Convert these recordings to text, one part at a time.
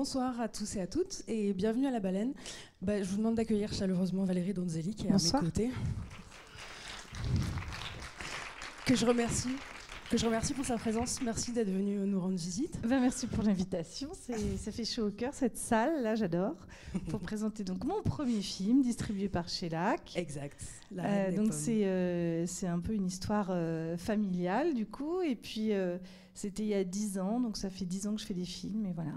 bonsoir à tous et à toutes et bienvenue à La Baleine. Bah, je vous demande d'accueillir chaleureusement Valérie Donzelli qui est Bonsoir. à mes côtés. Que je remercie. Que je remercie pour sa présence. Merci d'être venu nous rendre visite. Ben, merci pour l'invitation. Ça fait chaud au cœur, cette salle, là, j'adore. Pour présenter donc mon premier film, distribué par Shellac. Exact. Euh, donc c'est euh, c'est un peu une histoire euh, familiale du coup et puis c'était il y a 10 ans donc ça fait 10 ans que je fais des films et voilà.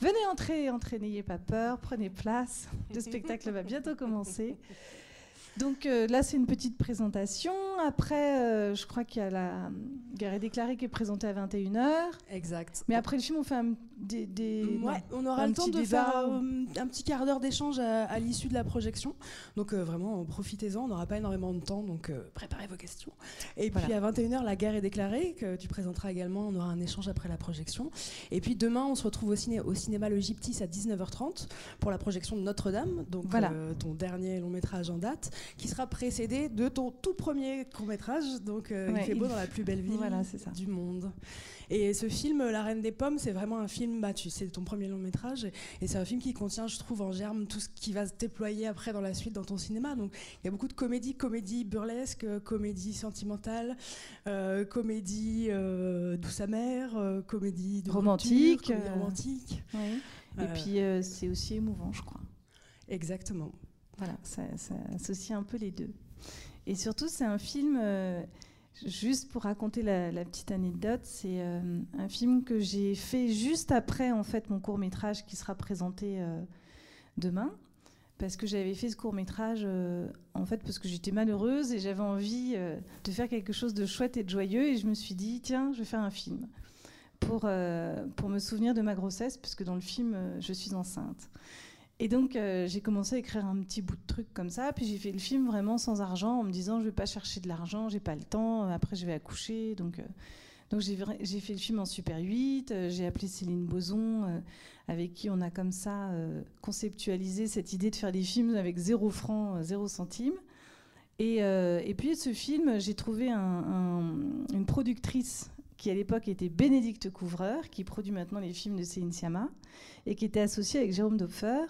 Venez entrer, entrez, n'ayez pas peur, prenez place. Le spectacle va bientôt commencer. Donc euh, là c'est une petite présentation. Après euh, je crois qu'il y a la guerre est déclarée qui est présentée à 21h. Exact. Mais après le film on fait un, des, des- Ouais, on aura le temps de débat faire euh, un petit quart d'heure d'échange à, à l'issue de la projection. Donc euh, vraiment, euh, profitez-en, on n'aura pas énormément de temps, donc euh, préparez vos questions. Et puis à 21h, la guerre est déclarée, que tu présenteras également, on aura un échange après la projection. Et puis demain, on se retrouve au, ciné, au cinéma Le Gyptis à 19h30 pour la projection de Notre-Dame, donc Voilà. ton dernier long métrage en date, qui sera précédé de ton tout premier court métrage, donc Ouais, Il fait beau il- dans la plus belle ville Voilà, du monde. Et ce film, La Reine des Pommes, c'est vraiment un film, bah, tu sais, ton premier long métrage, et, et c'est un film qui contient, je trouve, en germe tout ce qui va se déployer après dans la suite dans ton cinéma. Donc il y a beaucoup de comédie, comédie burlesque, euh, comédie sentimentale, euh, comédie euh, douce amère, euh, comédie de Romantique, comédie euh, romantique. Ouais. Et Euh, puis euh, c'est aussi émouvant je crois. Exactement. Voilà, ça, ça associe un peu les deux. Et surtout, c'est un film, euh, juste pour raconter la, petite anecdote, c'est euh, un film que j'ai fait juste après en fait mon court métrage qui sera présenté euh, demain. Parce que j'avais fait ce court métrage en fait parce que j'étais malheureuse et j'avais envie euh, de faire quelque chose de chouette et de joyeux et je me suis dit tiens je vais faire un film pour, euh, pour me souvenir de ma grossesse puisque dans le film euh, je suis enceinte. Et donc, euh, j'ai commencé à écrire un petit bout de truc comme ça. Puis j'ai fait le film vraiment sans argent, en me disant je vais pas chercher de l'argent, j'ai pas le temps. Après, je vais accoucher. Donc, euh, donc j'ai fait le film en Super 8. euh, j'ai appelé Céline Boson, avec qui on a comme ça conceptualisé cette idée de faire des films avec zéro franc, zéro centime. Et, et puis, ce film, j'ai trouvé un- un- une productrice qui à l'époque était Bénédicte Couvreur, qui produit maintenant les films de Céline Sciamma, et qui était associée avec Jérôme Dopfer.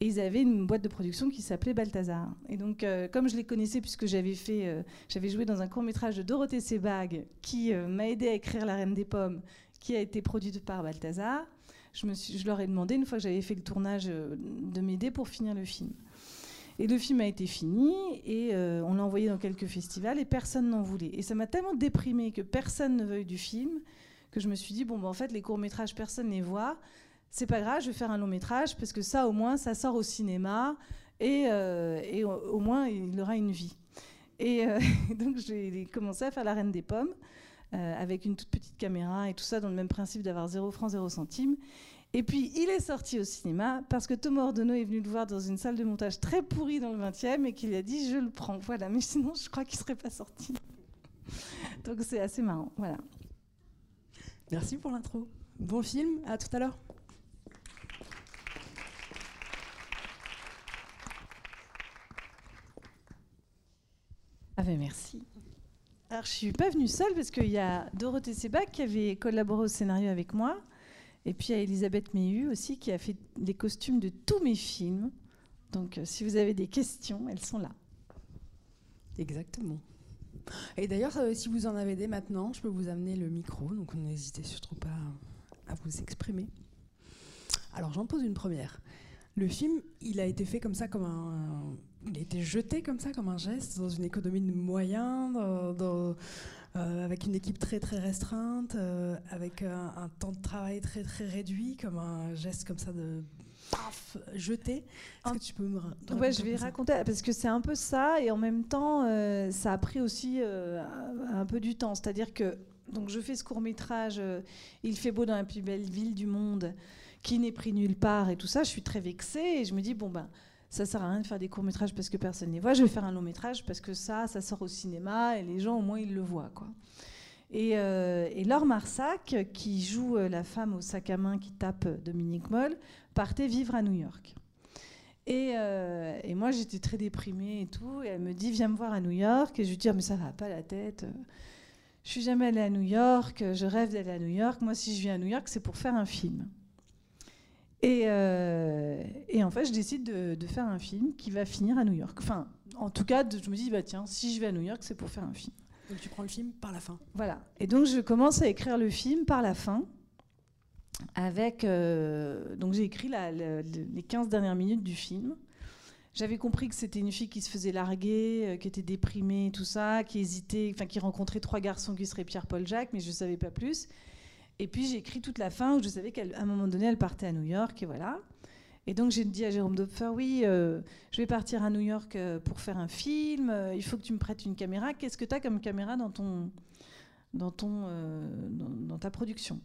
Et ils avaient une boîte de production qui s'appelait Balthazar. Et donc, euh, comme je les connaissais, puisque j'avais fait, euh, j'avais joué dans un court métrage de Dorothée Sebag, qui euh, m'a aidé à écrire La Reine des Pommes, qui a été produite par Balthazar, je, je leur ai demandé, une fois que j'avais fait le tournage, de m'aider pour finir le film. Et le film a été fini, et euh, on l'a envoyé dans quelques festivals, et personne n'en voulait. Et ça m'a tellement déprimé que personne ne veuille du film, que je me suis dit, bon, ben, en fait, les courts-métrages, personne ne les voit. C'est pas grave, je vais faire un long métrage, parce que ça, au moins, ça sort au cinéma, et, euh, et au, moins, il aura une vie. Et euh, donc, j'ai commencé à faire La Reine des Pommes, avec une toute petite caméra et tout ça, dans le même principe d'avoir 0 francs, 0 centimes. Et puis, il est sorti au cinéma parce que Thomas Ordonneau est venu le voir dans une salle de montage très pourrie dans le 20e et qu'il a dit Je le prends. Voilà, mais sinon, je crois qu'il ne serait pas sorti. Donc, c'est assez marrant. Voilà. Merci pour l'intro. Bon film, à tout à l'heure. Ah ben merci. Alors je suis pas venue seule parce qu'il y a Dorothée Sebag qui avait collaboré au scénario avec moi, et puis a Elisabeth Méhu aussi qui a fait les costumes de tous mes films. Donc euh, si vous avez des questions, elles sont là. Exactement. Et d'ailleurs, euh, si vous en avez des maintenant, je peux vous amener le micro, donc n'hésitez surtout pas à vous exprimer. Alors j'en pose une première. Le film, il a été fait comme ça, comme un, il a été jeté comme ça, comme un geste, dans une économie de moyens, dans- euh, avec une équipe très très restreinte, euh, avec un, un temps de travail très très réduit, comme un geste comme ça de paf, jeté. Est-ce que tu peux me ra- te Ouais, raconter je vais raconter parce que c'est un peu ça et en même temps euh, ça a pris aussi euh, un peu du temps. C'est-à-dire que donc je fais ce court métrage, euh, il fait beau dans la plus belle ville du monde, qui n'est pris nulle part et tout ça. Je suis très vexée et je me dis bon ben ça sert à rien de faire des courts métrages parce que personne ne les voit. Je vais faire un long métrage parce que ça ça sort au cinéma et les gens au moins ils le voient quoi. Et, euh, Laure Marsac, qui joue euh, la femme au sac à main qui tape euh, Dominique Moll, partait vivre à New York. Et, et moi, j'étais très déprimée et tout. Et elle me dit, viens me voir à New York. Et je lui dis, Ah, mais ça va pas la tête. Je suis jamais allée à New York. Je rêve d'aller à New York. Moi, si je viens à New York, c'est pour faire un film. Et, et, en fait, je décide de, de, faire un film qui va finir à New York. Enfin, en tout cas, je me dis, bah, tiens, si je vais à New York, c'est pour faire un film. Donc tu prends le film par la fin. Voilà. Et donc je commence à écrire le film par la fin. Avec, donc j'ai écrit les 15 dernières minutes du film. J'avais compris que c'était une fille qui se faisait larguer, euh, qui était déprimée, tout ça, qui hésitait, enfin qui rencontrait trois garçons qui seraient Pierre-Paul Jacques, mais je ne savais pas plus. Et puis j'ai écrit toute la fin où je savais qu'à un moment donné, elle partait à New York, et voilà. Et donc j'ai dit à Jérôme Dopfer, oui, euh, je vais partir à New York euh, pour faire un film, il faut que tu me prêtes une caméra. Qu'est-ce que tu as comme caméra dans, ton, dans, ton, dans ta production?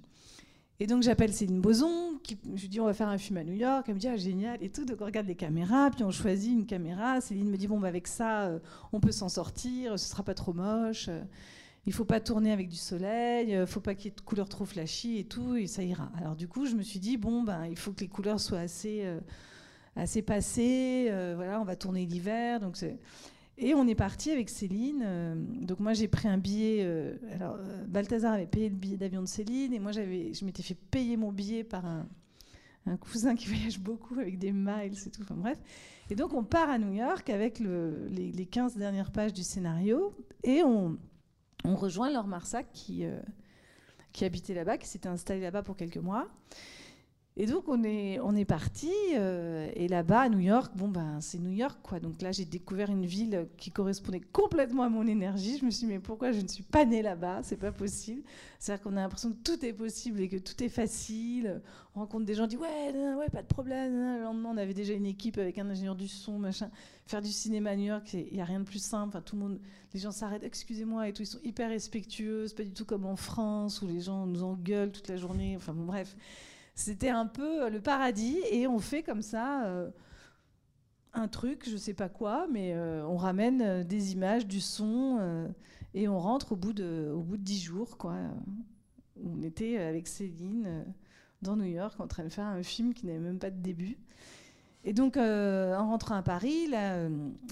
Et donc j'appelle Céline Boson, je lui dis on va faire un film à New York, elle me dit ah, génial! Et tout, donc on regarde les caméras, puis on choisit une caméra, Céline me dit bon bah avec ça euh, on peut s'en sortir, ce sera pas trop moche, euh, il faut pas tourner avec du soleil, euh, faut pas qu'il y ait de couleurs trop flashy et tout, et ça ira. Alors du coup je me suis dit bon bah il faut que les couleurs soient assez, assez passées, voilà on va tourner l'hiver, donc. Et on est parti avec Céline. Euh, donc moi j'ai pris un billet. Euh, alors euh, Balthazar avait payé le billet d'avion de Céline et moi j'avais, je m'étais fait payer mon billet par un, cousin qui voyage beaucoup avec des miles et tout. Enfin bref. Et donc on part à New York avec le, les, 15 dernières pages du scénario et on, on rejoint Laure Marsac qui, qui habitait là-bas, qui s'était installé là-bas pour quelques mois. Et donc on est, on est parti, euh, et là-bas à New York, bon ben c'est New York quoi. Donc là j'ai découvert une ville qui correspondait complètement à mon énergie. Je me suis dit mais pourquoi je ne suis pas née là-bas? C'est pas possible. C'est-à-dire qu'on a l'impression que tout est possible et que tout est facile. On rencontre des gens, qui disent ouais ouais pas de problème. Le lendemain on avait déjà une équipe avec un ingénieur du son machin. Faire du cinéma à New York, il n'y a rien de plus simple. Enfin, tout le monde, les gens s'arrêtent, excusez-moi et tout. Ils sont hyper respectueux. C'est pas du tout comme en France où les gens nous engueulent toute la journée. Enfin bon bref. C'était un peu euh, le paradis et on fait comme ça euh, un truc, je sais pas quoi, mais euh, on ramène des images, du son et on rentre au bout de au bout de dix jours quoi. On était avec Céline dans New York en train de faire un film qui n'avait même pas de début. Et donc, en rentrant à Paris,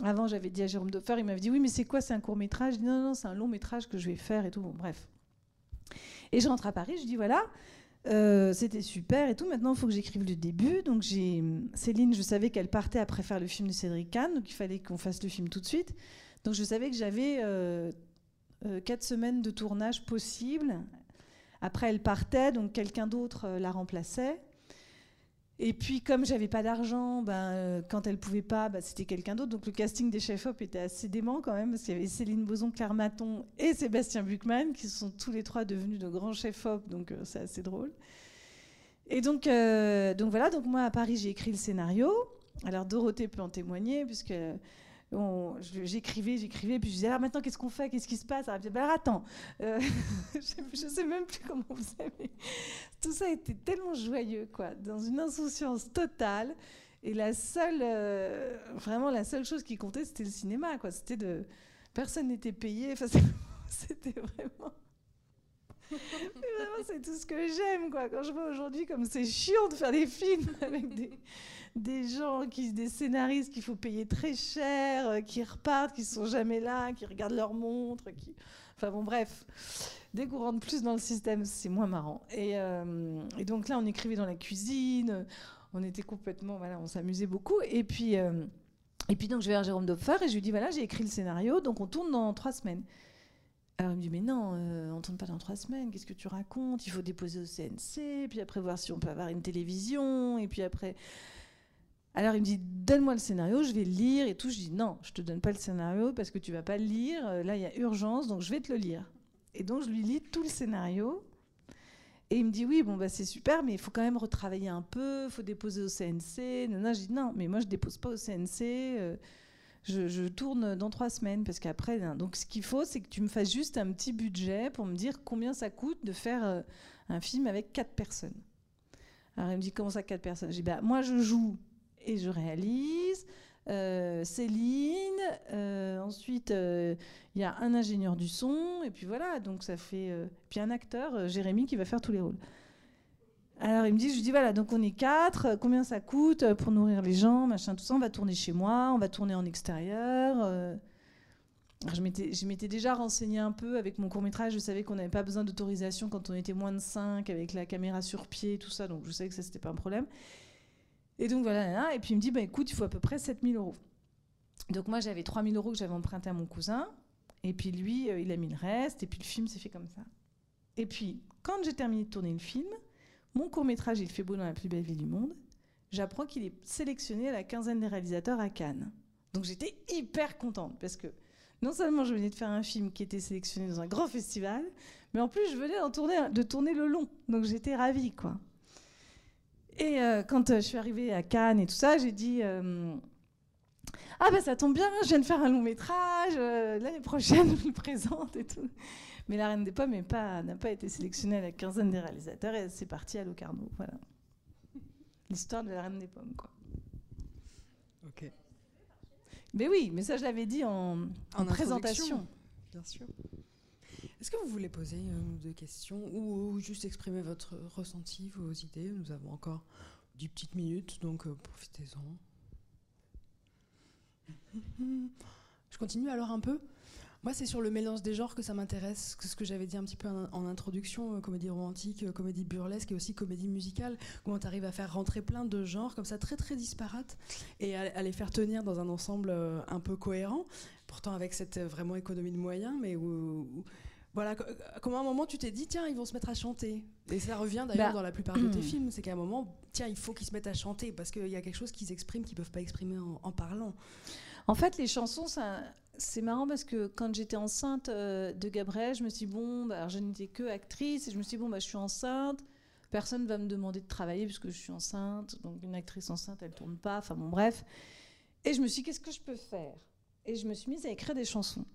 avant j'avais dit à Jérôme Doffer, il m'avait dit oui, mais c'est quoi C'est un court métrage? Je non, non, c'est un long métrage que je vais faire et tout. Bon, bref. Et je rentre à Paris, je dis voilà, euh, c'était super et tout. Maintenant, il faut que j'écrive le début. Donc, j'ai Céline, je savais qu'elle partait après faire le film de Cédric Kahn, donc il fallait qu'on fasse le film tout de suite. Donc, je savais que j'avais euh, euh, quatre semaines de tournage possible. Après, elle partait, donc quelqu'un d'autre la remplaçait. Et puis, comme j'avais pas d'argent, ben, euh, quand elle pouvait pas, ben, c'était quelqu'un d'autre. Donc, le casting des chefs-op était assez dément quand même, parce qu'il y avait Céline Boson, Claire Maton et Sébastien Buchmann, qui sont tous les trois devenus de grands chefs-op. Donc, euh, c'est assez drôle. Et donc, euh, donc voilà. Donc, moi, à Paris, j'ai écrit le scénario. Alors, Dorothée peut en témoigner, puisque j'écrivais, j'écrivais, puis je disais, alors maintenant, qu'est-ce qu'on fait? Qu'est-ce qui se passe? Alors, elle bah, attends, euh, je ne sais même plus comment on faisait, mais tout ça était tellement joyeux, quoi, dans une insouciance totale. Et la seule, euh, vraiment, la seule chose qui comptait, c'était le cinéma, quoi. C'était de. Personne n'était payé. Enfin, c'était vraiment. vraiment, c'est tout ce que j'aime, quoi. Quand je vois aujourd'hui comme c'est chiant de faire des films avec des, des gens, qui, des scénaristes qu'il faut payer très cher, euh, qui repartent, qui sont jamais là, qui regardent leur montre, qui... Enfin bon, bref. Dès qu'on rentre plus dans le système, c'est moins marrant. Et, euh, donc là, on écrivait dans la cuisine, on était complètement, voilà, on s'amusait beaucoup. Et puis, euh, et puis donc je vais vers Jérôme Dopfer et je lui dis voilà, j'ai écrit le scénario, donc on tourne dans trois semaines. Alors il me dit mais non, on on tourne pas dans trois semaines. Qu'est-ce que tu racontes? Il faut déposer au CNC, puis après voir si on peut avoir une télévision, et puis après alors il me dit donne-moi le scénario, je vais le lire et tout. Je dis non, je te donne pas le scénario parce que tu vas pas le lire. Euh, là il y a urgence, donc je vais te le lire. Et donc je lui lis tout le scénario. Et il me dit oui, bon bah c'est super, mais il faut quand même retravailler un peu, faut déposer au CNC. Non, je dis non, mais moi je dépose pas au CNC. Euh, je, tourne dans trois semaines parce qu'après, donc ce qu'il faut, c'est que tu me fasses juste un petit budget pour me dire combien ça coûte de faire euh, un film avec quatre personnes. Alors il me dit comment ça quatre personnes? Dis bah moi je joue et je réalise. Euh, Céline, euh, ensuite euh, il y a un ingénieur du son, et puis voilà, donc ça fait. puis un acteur, Jérémy, qui va faire tous les rôles. Alors il me dit, je lui dis voilà, donc on est quatre, combien ça coûte pour nourrir les gens, machin, tout ça, on va tourner chez moi, on va tourner en extérieur. je m'étais déjà renseigné un peu avec mon court métrage, je savais qu'on n'avait pas besoin d'autorisation quand on était moins de 5, avec la caméra sur pied, tout ça, donc je savais que ça c'était pas un problème. Et donc voilà, et puis il me dit, bah, écoute, il faut à peu près 7000 euros. Donc moi, j'avais 3000 euros que j'avais emprunté à mon cousin, et puis lui, euh, il a mis le reste, et puis le film s'est fait comme ça. Et puis, quand j'ai terminé de tourner le film, mon court métrage Il fait beau dans la plus belle ville du monde, j'apprends qu'il est sélectionné à la quinzaine des réalisateurs à Cannes. Donc j'étais hyper contente, parce que non seulement je venais de faire un film qui était sélectionné dans un grand festival, mais en plus je venais tourner, de tourner le long. Donc j'étais ravie, quoi. Et euh, quand euh, je suis arrivée à Cannes et tout ça, j'ai dit euh, Ah, ben ça tombe bien, je viens de faire un long métrage, l'année prochaine je le présente et tout. Mais La Reine des Pommes n'a pas, pas été sélectionnée à la quinzaine des réalisateurs et c'est parti à Locarno. Voilà. L'histoire de La Reine des Pommes, quoi. Ok. Mais oui, mais ça je l'avais dit en, en présentation. Bien sûr. Est-ce que vous voulez poser une ou deux questions ou, juste exprimer votre ressenti, vos idées? Nous avons encore dix petites minutes, donc euh, profitez-en. Je continue alors un peu moi, c'est sur le mélange des genres que ça m'intéresse, ce que j'avais dit un petit peu en, introduction, euh, comédie romantique, euh, comédie burlesque et aussi comédie musicale. Comment tu arrives à faire rentrer plein de genres comme ça, très très disparates, et à, les faire tenir dans un ensemble un peu cohérent, pourtant avec cette vraiment économie de moyens, mais où voilà, comment à un moment tu t'es dit, tiens, ils vont se mettre à chanter. Et ça revient d'ailleurs bah, dans la plupart de tes films, c'est qu'à un moment, tiens, il faut qu'ils se mettent à chanter parce qu'il y a quelque chose qu'ils expriment qu'ils peuvent pas exprimer en, parlant. En fait, les chansons, c'est marrant parce que quand j'étais enceinte euh, de Gabriel, je me suis dit, bon, bah, je n'étais que actrice, et je me suis dit, bon, bah, je suis enceinte, personne va me demander de travailler puisque je suis enceinte, donc une actrice enceinte, elle tourne pas, enfin bon, bref. Et je me suis dit, qu'est-ce que je peux faire? Et je me suis mise à écrire des chansons.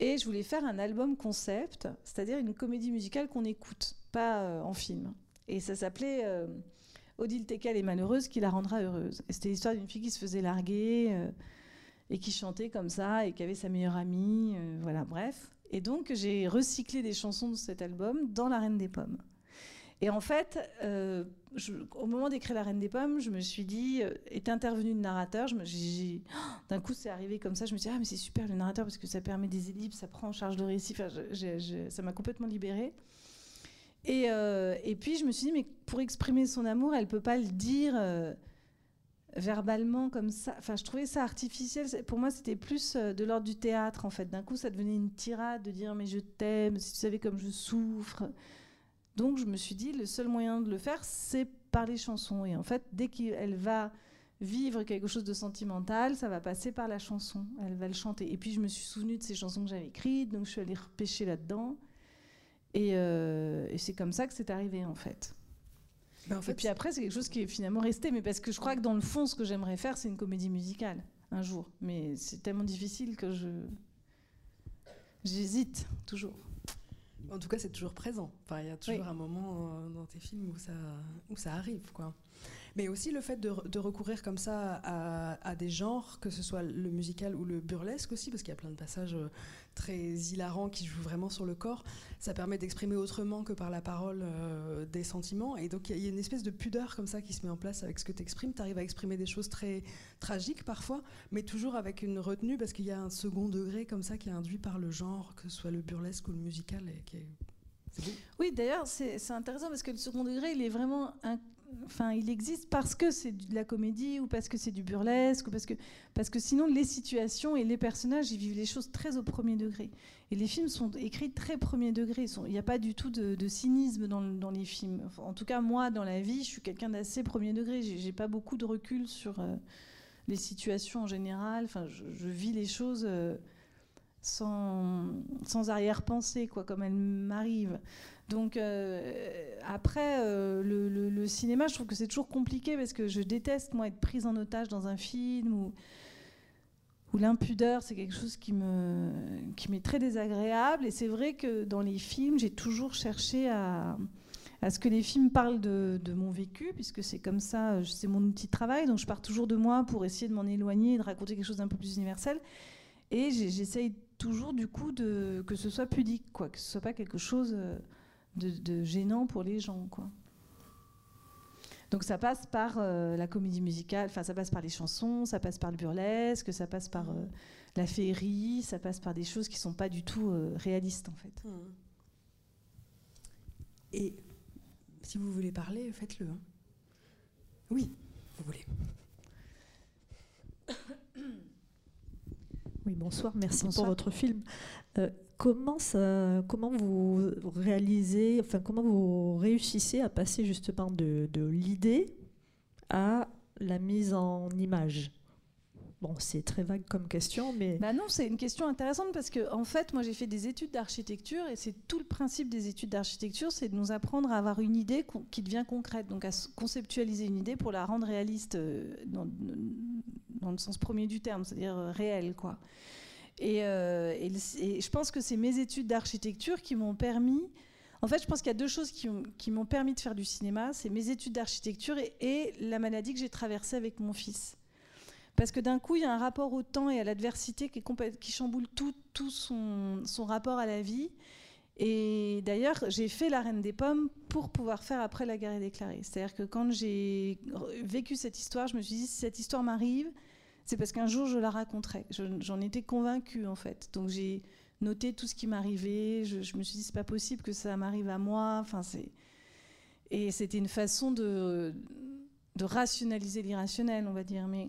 Et je voulais faire un album concept, c'est-à-dire une comédie musicale qu'on écoute, pas euh, en film. Et ça s'appelait euh, Odile Tekel est malheureuse, qui la rendra heureuse. Et c'était l'histoire d'une fille qui se faisait larguer euh, et qui chantait comme ça et qui avait sa meilleure amie. voilà, bref. Et donc j'ai recyclé des chansons de cet album dans La Reine des Pommes. Et en fait, au moment d'écrire La Reine des Pommes, je me suis dit, euh, est intervenu le narrateur. D'un coup, c'est arrivé comme ça. Je me suis dit, ah, mais c'est super le narrateur parce que ça permet des ellipses, ça prend en charge le récit. Enfin, ça m'a complètement libérée. Et, euh, et, puis, je me suis dit, mais pour exprimer son amour, elle peut pas le dire verbalement comme ça. Enfin, je trouvais ça artificiel. Pour moi, c'était plus de l'ordre du théâtre, en fait. D'un coup, ça devenait une tirade de dire, mais je t'aime, si tu savais comme je souffre. Donc je me suis dit, le seul moyen de le faire, c'est par les chansons. Et en fait, dès qu'elle va vivre quelque chose de sentimental, ça va passer par la chanson. Elle va le chanter. Et puis je me suis souvenue de ces chansons que j'avais écrites, donc je suis allée repêcher là-dedans. Et, euh, c'est comme ça que c'est arrivé en fait. Ben, en fait. Et puis après, c'est quelque chose qui est finalement resté. Mais parce que je crois que dans le fond, ce que j'aimerais faire, c'est une comédie musicale un jour. Mais c'est tellement difficile que je j'hésite toujours. En tout cas, c'est toujours présent. Enfin, il y a toujours un moment euh, dans tes films où ça, où ça arrive, quoi. Mais aussi le fait de, de recourir comme ça à, à, des genres, que ce soit le musical ou le burlesque aussi, parce qu'il y a plein de passages euh, très hilarants qui jouent vraiment sur le corps, ça permet d'exprimer autrement que par la parole euh, des sentiments. Et donc il y a une espèce de pudeur comme ça qui se met en place avec ce que tu exprimes. Tu arrives à exprimer des choses très tragiques parfois, mais toujours avec une retenue, parce qu'il y a un second degré comme ça qui est induit par le genre, que ce soit le burlesque ou le musical, oui, d'ailleurs, c'est intéressant parce que le second degré, il est vraiment un, enfin, il existe parce que c'est de la comédie ou parce que c'est du burlesque ou parce que, parce que sinon les situations et les personnages ils vivent les choses très au premier degré. Et les films sont écrits très premier degré. Il n'y a pas du tout de, cynisme dans, les films. en tout cas, moi, dans la vie, je suis quelqu'un d'assez premier degré. J'ai pas beaucoup de recul sur euh, les situations en général. Enfin, je, vis les choses. Euh, sans, sans arrière-pensée, quoi, comme elles m'arrivent. Donc euh, après, euh, le, cinéma, je trouve que c'est toujours compliqué parce que je déteste, moi, être prise en otage dans un film ou l'impudeur, c'est quelque chose qui me qui m'est très désagréable. Et c'est vrai que dans les films, j'ai toujours cherché à, ce que les films parlent de, mon vécu, puisque c'est comme ça, c'est mon outil de travail. Donc je pars toujours de moi pour essayer de m'en éloigner et de raconter quelque chose d'un peu plus universel. Et j'essaye toujours, du coup, de, que ce soit pudique, quoi, que ce soit pas quelque chose euh, de, gênant pour les gens, quoi. Donc ça passe par euh, la comédie musicale, enfin ça passe par les chansons, ça passe par le burlesque, ça passe par euh, la féerie, ça passe par des choses qui ne sont pas du tout euh, réalistes en fait. Mmh. Et si vous voulez parler, faites-le. Hein. Oui, vous voulez. Oui, bonsoir, merci pour votre film comment, ça, comment vous réalisez, enfin comment vous réussissez à passer justement de, l'idée à la mise en image? Bon, c'est très vague comme question, mais... Bah non, c'est une question intéressante parce que, en fait, moi j'ai fait des études d'architecture et c'est tout le principe des études d'architecture, c'est de nous apprendre à avoir une idée qui devient concrète, donc à conceptualiser une idée pour la rendre réaliste euh, dans, le sens premier du terme, c'est-à-dire euh, réel, quoi. Et, euh, et, je pense que c'est mes études d'architecture qui m'ont permis... En fait, je pense qu'il y a deux choses qui m'ont permis de faire du cinéma, c'est mes études d'architecture et la maladie que j'ai traversée avec mon fils. Parce que d'un coup, il y a un rapport au temps et à l'adversité qui, chamboule tout, tout son, son, rapport à la vie. Et d'ailleurs, j'ai fait La Reine des Pommes pour pouvoir faire après La guerre est déclarée. C'est-à-dire que quand j'ai vécu cette histoire, je me suis dit, si cette histoire m'arrive, c'est parce qu'un jour je la raconterai. J'en étais convaincue, en fait. Donc j'ai noté tout ce qui m'arrivait. Je, me suis dit, c'est pas possible que ça m'arrive à moi. Enfin, c'est... Et c'était une façon de, de rationaliser l'irrationnel, on va dire. Mais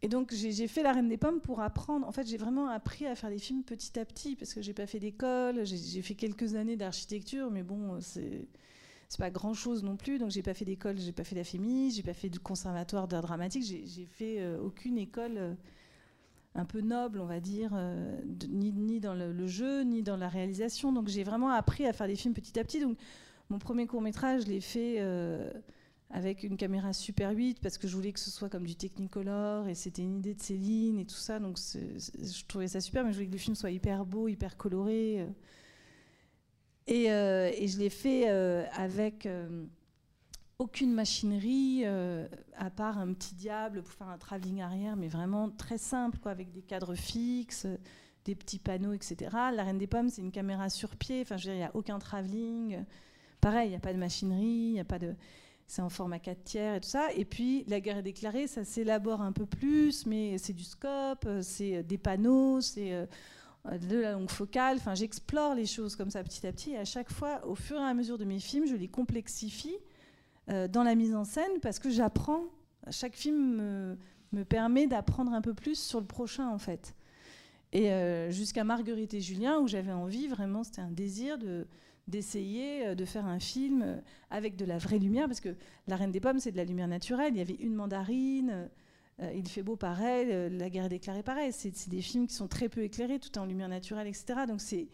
et donc j'ai fait La Reine des Pommes pour apprendre. En fait, j'ai vraiment appris à faire des films petit à petit parce que j'ai pas fait d'école. J'ai fait quelques années d'architecture, mais bon, c'est c'est pas grand chose non plus. Donc j'ai pas fait d'école, j'ai pas fait la FEMI, j'ai pas fait de conservatoire d'art dramatique. J'ai fait euh, aucune école euh, un peu noble, on va dire, euh, ni, dans le, jeu, ni dans la réalisation. Donc j'ai vraiment appris à faire des films petit à petit. Donc mon premier court métrage, je l'ai fait avec une caméra Super 8 parce que je voulais que ce soit comme du Technicolor et c'était une idée de Céline et tout ça. Donc je trouvais ça super, mais je voulais que le film soit hyper beau, hyper coloré. Et, euh, et je l'ai fait euh, avec aucune machinerie à part un petit diable pour faire un travelling arrière, mais vraiment très simple, quoi, avec des cadres fixes, des petits panneaux, etc. La Reine des Pommes, c'est une caméra sur pied. Enfin, je veux dire, il n'y a aucun travelling. Pareil, il n'y a pas de machinerie, il a pas de c'est en format 4 tiers et tout ça. Et puis la guerre est déclarée, ça s'élabore un peu plus, mais c'est du scope, euh, c'est euh, des panneaux, c'est euh, de la longue focale. Enfin, j'explore les choses comme ça petit à petit. Et à chaque fois, au fur et à mesure de mes films, je les complexifie dans la mise en scène parce que j'apprends. Chaque film me, me permet d'apprendre un peu plus sur le prochain, en fait. Et jusqu'à Marguerite et Julien, où j'avais envie, vraiment, c'était un désir de d'essayer euh, de faire un film euh, avec de la vraie lumière, parce que La Reine des Pommes, c'est de la lumière naturelle. Il y avait une mandarine, euh, il fait beau pareil, La guerre est déclarée pareil. C'est des films qui sont très peu éclairés, tout en lumière naturelle, etc. Donc c'est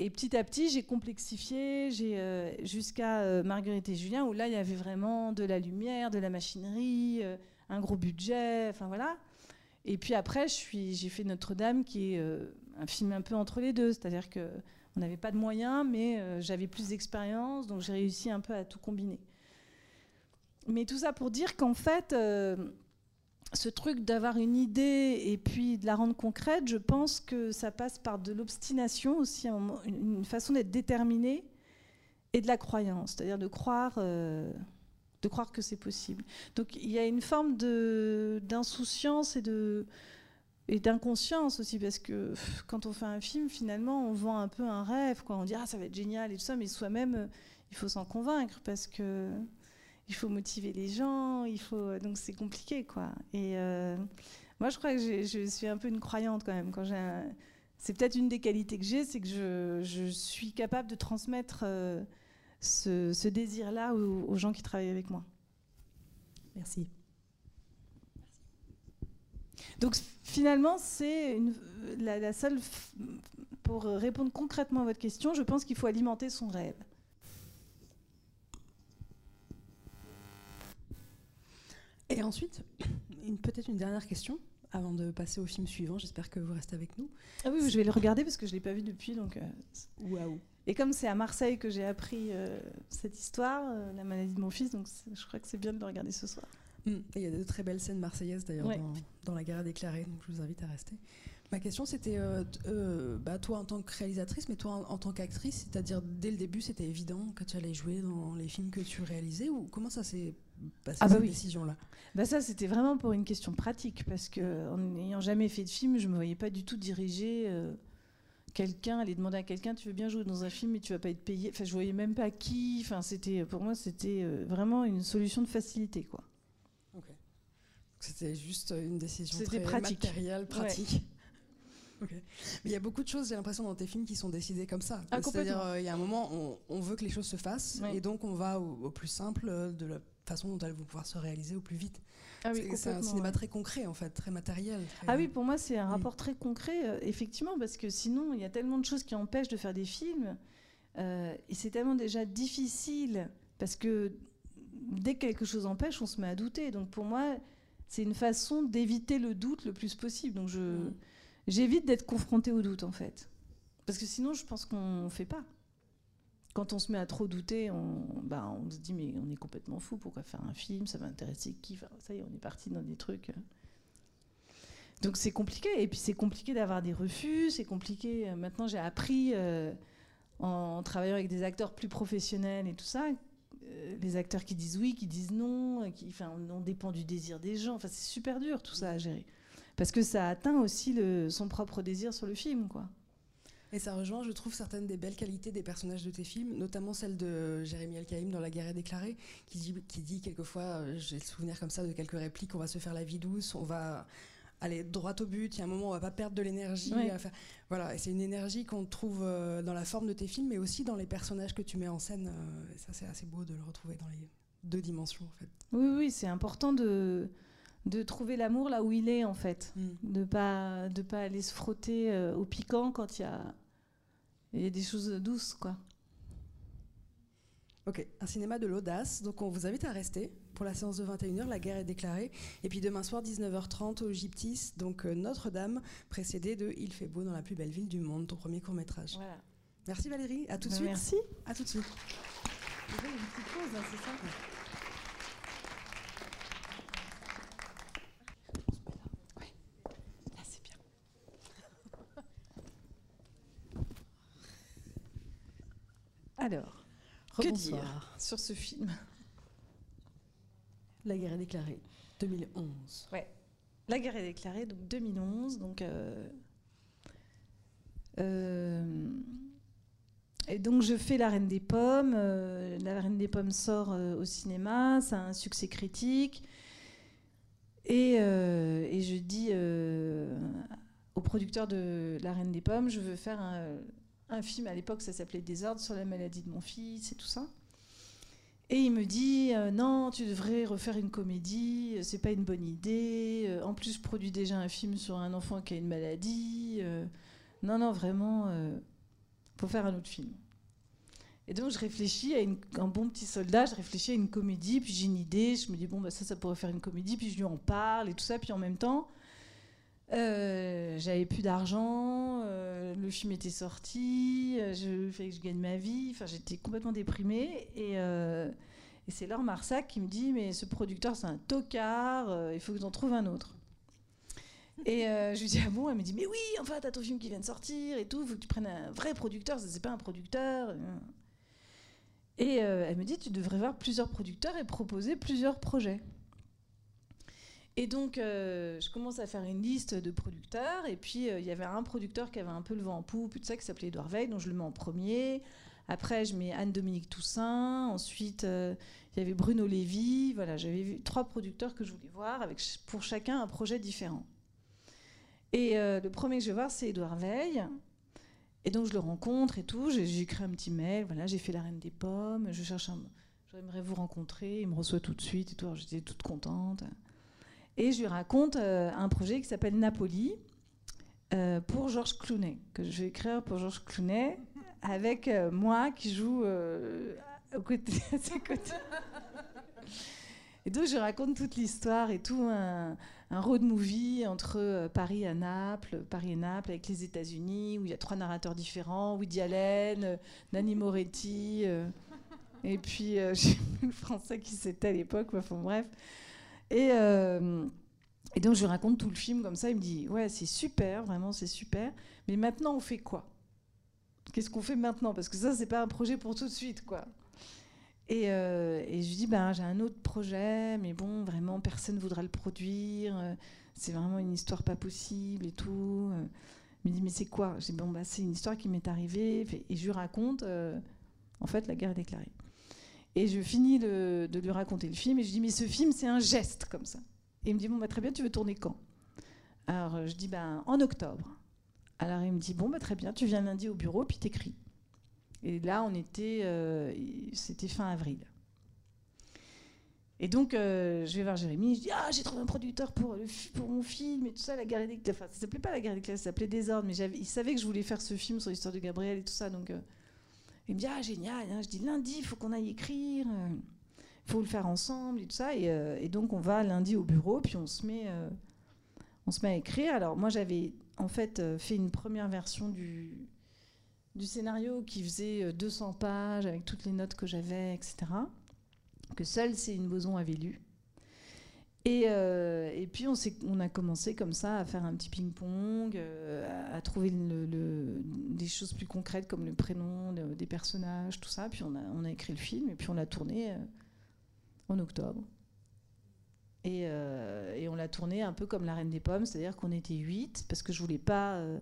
et petit à petit, j'ai complexifié, j'ai jusqu'à Marguerite et Julien, où là, il y avait vraiment de la lumière, de la machinerie, un gros budget, enfin voilà. Et puis après, j'ai fait Notre-Dame, qui est un film un peu entre les deux, c'est-à-dire que on n'avait pas de moyens, mais euh, j'avais plus d'expérience, donc j'ai réussi un peu à tout combiner. Mais tout ça pour dire qu'en fait, euh, ce truc d'avoir une idée et puis de la rendre concrète, je pense que ça passe par de l'obstination aussi, une façon d'être déterminé, et de la croyance, c'est-à-dire de croire, euh, de croire que c'est possible. Donc il y a une forme d'insouciance et d'inconscience aussi parce que quand on fait un film finalement on vend un peu un rêve quoi on dit ah ça va être génial et tout ça mais soi-même il faut s'en convaincre parce que il faut motiver les gens il faut donc c'est compliqué quoi et euh, moi je crois que je suis un peu une croyante quand même c'est peut-être une des qualités que j'ai c'est que je, suis capable de transmettre euh, ce, ce désir là aux gens qui travaillent avec moi merci donc finalement, c'est la, seule. Pour répondre concrètement à votre question, je pense qu'il faut alimenter son rêve. Et ensuite, peut-être une dernière question avant de passer au film suivant. J'espère que vous restez avec nous. Ah oui, je vais le regarder parce que je ne l'ai pas vu depuis. Donc, euh, Waouh. Et comme c'est à Marseille que j'ai appris euh, cette histoire, euh, la maladie de mon fils, donc je crois que c'est bien de le regarder ce soir. Mm. Il y a de très belles scènes marseillaises d'ailleurs dans, La guerre déclarée, donc je vous invite à rester. Ma question c'était, euh, euh, bah, toi en tant que réalisatrice, mais toi en, tant qu'actrice, c'est-à-dire dès le début c'était évident que tu allais jouer dans les films que tu réalisais ou comment ça s'est passé ah bah cette décision-là? Bah Ça c'était vraiment pour une question pratique parce que n'ayant jamais fait de film, je me voyais pas du tout diriger. Euh, quelqu'un, aller demander à quelqu'un, tu veux bien jouer dans un film mais tu vas pas être payé. Enfin, je voyais même pas qui. Enfin, c'était pour moi, c'était vraiment une solution de facilité, quoi. C'était juste une décision très pratique. matérielle, pratique. Mais il y a beaucoup de choses, j'ai l'impression, dans tes films qui sont décidées comme ça. Ah, C'est-à-dire, euh, il y a un moment, on, on, veut que les choses se fassent, et donc on va au, au, plus simple de la façon dont elles vont pouvoir se réaliser au plus vite. Ah oui, c'est un cinéma ouais. très concret, en fait, très matériel. Très... Ah oui, pour moi, c'est un mm. rapport très concret, euh, effectivement, parce que sinon, il y a tellement de choses qui empêchent de faire des films, euh, et c'est tellement déjà difficile, parce que dès que quelque chose empêche, on se met à douter. Donc pour moi, c'est une façon d'éviter le doute le plus possible. Donc je, mmh. J'évite d'être confrontée au doute en fait, parce que sinon je pense qu'on ne fait pas. Quand on se met à trop douter, on, bah, on se dit mais on est complètement fou. Pourquoi faire un film Ça va intéresser qui? Ça y est, on est parti dans des trucs. Donc c'est compliqué. Et puis c'est compliqué d'avoir des refus. C'est compliqué. Maintenant j'ai appris euh, en travaillant avec des acteurs plus professionnels et tout ça les acteurs qui disent oui, qui disent non, enfin, on dépend du désir des gens. Enfin, c'est super dur tout ça à gérer. Parce que ça atteint aussi le, son propre désir sur le film, quoi. Et ça rejoint, je trouve, certaines des belles qualités des personnages de tes films, notamment celle de Jérémy El-Kaïm dans La guerre est déclarée, qui dit, qui dit quelquefois, euh, j'ai le souvenir comme ça de quelques répliques, on va se faire la vie douce, on va aller droit au but, il y a un moment où on va pas perdre de l'énergie. Voilà, et c'est une énergie qu'on trouve euh, dans la forme de tes films, mais aussi dans les personnages que tu mets en scène. Euh, et ça, c'est assez beau de le retrouver dans les deux dimensions, en fait. Oui, oui, c'est important de, de trouver l'amour là où il est, en fait. Mm. De pas de pas aller se frotter euh, au piquant quand il y a, y a des choses douces, quoi. Ok, un cinéma de l'audace. Donc on vous invite à rester pour la séance de 21h. La guerre est déclarée. Et puis demain soir, 19h30 au Gyptis, donc euh, Notre-Dame, précédé de Il fait beau dans la plus belle ville du monde, ton premier court métrage. Voilà. Merci Valérie. À tout de Ben, suite. Merci. À tout de suite. Vous avez une petite pause, hein, c'est ça Ouais. Là, c'est bien. Alors, que dire sur ce film? La guerre est déclarée. 2011. Ouais. La guerre est déclarée, donc 2011. Donc, euh, euh, et donc je fais La Reine des Pommes. euh, la Reine des Pommes sort au cinéma, ça a un succès critique. Et, et je dis au producteur de La Reine des Pommes, je veux faire un, un film, à l'époque ça s'appelait Désordre, sur la maladie de mon fils et tout ça. Et il me dit euh, non, tu devrais refaire une comédie, euh, c'est pas une bonne idée. Euh, en plus, je produis déjà un film sur un enfant qui a une maladie. Non, non, vraiment, euh, faut faire un autre film. Et donc, je réfléchis à un bon petit soldat, je réfléchis à une comédie, puis j'ai une idée, je me dis bon, bah, ça, ça pourrait faire une comédie, puis je lui en parle et tout ça, puis en même temps. Euh, j'avais plus d'argent, euh, le film était sorti, euh, je fallait que je gagne ma vie, enfin j'étais complètement déprimée et, c'est Laure Marsac qui me dit mais ce producteur c'est un tocard, il faut que tu en trouves un autre. Et je lui dis ah bon, elle me dit mais oui, enfin t'as ton film qui vient de sortir et tout, faut que tu prennes un vrai producteur, c'est pas un producteur. Et elle me dit tu devrais voir plusieurs producteurs et proposer plusieurs projets. Et donc, euh, je commence à faire une liste de producteurs. Et puis, euh, il y avait un producteur qui avait un peu le vent en poupe, tout ça, qui s'appelait Edouard Veil, donc je le mets en premier. Après, je mets Anne-Dominique Toussaint. Ensuite, euh, il y avait Bruno Lévy. Voilà, j'avais trois producteurs que je voulais voir, avec pour chacun un projet différent. Et le premier que je vais voir, c'est Edouard Veil. Et donc, je le rencontre et tout. J'ai écrit un petit mail. Voilà, j'ai fait la Reine des Pommes. Je cherche. J'aimerais vous rencontrer. Il me reçoit tout de suite et tout. J'étais toute contente. Et je lui raconte euh, un projet qui s'appelle Napoli euh, pour Georges Clooney, que je vais écrire pour Georges Clooney, avec euh, moi qui joue à ses côtés. Et donc je raconte toute l'histoire et tout, un, road movie entre Paris et Naples, Paris et Naples avec les États-Unis, où il y a trois narrateurs différents, Woody Allen, Nanni Moretti, et puis euh, j'ai plus le français qui c'était à l'époque, enfin bref. Et, euh, et donc je raconte tout le film comme ça. Il me dit Ouais, c'est super, vraiment, c'est super. Mais maintenant, on fait quoi? Qu'est-ce qu'on fait maintenant? Parce que ça, c'est pas un projet pour tout de suite, quoi. Et, euh, je lui dis ben, J'ai un autre projet, mais bon, vraiment, personne ne voudra le produire. C'est vraiment une histoire pas possible et tout. Il me dit Mais c'est quoi? Dis Bon, bah, c'est une histoire qui m'est arrivée. Et je lui raconte euh, En fait, la guerre est déclarée. Et je finis de lui raconter le film et je dis mais ce film c'est un geste comme ça. Et il me dit bon bah très bien tu veux tourner quand? Alors euh, je dis ben en octobre. Alors il me dit bon bah très bien, tu viens lundi au bureau puis t'écris. Et là on était, euh, c'était fin avril. Et donc euh, je vais voir Jérémy, je dis ah j'ai trouvé un producteur pour, le, mon film et tout ça, la guerre des classes. Enfin ça s'appelait pas la guerre des classes, ça s'appelait Désordre, mais il savait que je voulais faire ce film sur l'histoire de Gabriel et tout ça, donc il me dit ah génial. Hein. Je dis lundi il faut qu'on aille écrire, il faut le faire ensemble et tout ça. Et, et, donc on va lundi au bureau puis on se met, on se met à écrire. Alors moi j'avais en fait euh, fait une première version du, scénario qui faisait 200 euh, pages avec toutes les notes que j'avais, etc. Que seul une Boson avait lu. Et, euh, et, puis on, a commencé comme ça à faire un petit ping-pong, à, trouver le, des choses plus concrètes comme le prénom des personnages, tout ça. Puis on a, écrit le film et puis on l'a tourné en octobre. Euh, et, on l'a tourné un peu comme la Reine des Pommes, c'est-à-dire qu'on était huit, parce que je voulais pas euh,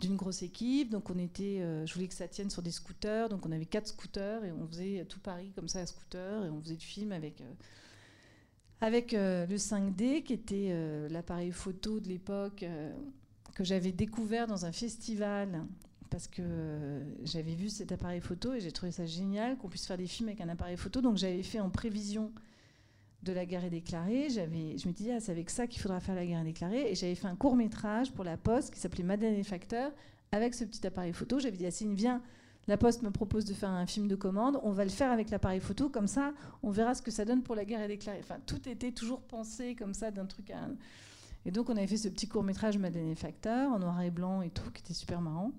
d'une grosse équipe, donc on était, euh, je voulais que ça tienne sur des scooters, donc on avait quatre scooters et on faisait tout Paris comme ça à scooter, et on faisait du film avec, avec le 5D, qui était l'appareil photo de l'époque que j'avais découvert dans un festival parce que j'avais vu cet appareil photo et j'ai trouvé ça génial qu'on puisse faire des films avec un appareil photo. Donc j'avais fait en prévision de la guerre est déclarée, j'avais, je me disais, ah, c'est avec ça qu'il faudra faire la guerre est déclarée. Et j'avais fait un court métrage pour la Poste qui s'appelait Madeleine et Facteur avec ce petit appareil photo. J'avais dit, Assine, viens, la Poste me propose de faire un film de commande, on va le faire avec l'appareil photo, comme ça, on verra ce que ça donne pour la guerre est déclarée. Enfin, tout était toujours pensé comme ça d'un truc à un. Et donc, on avait fait ce petit court métrage Madeleine et Facteur en noir et blanc et tout, qui était super marrant.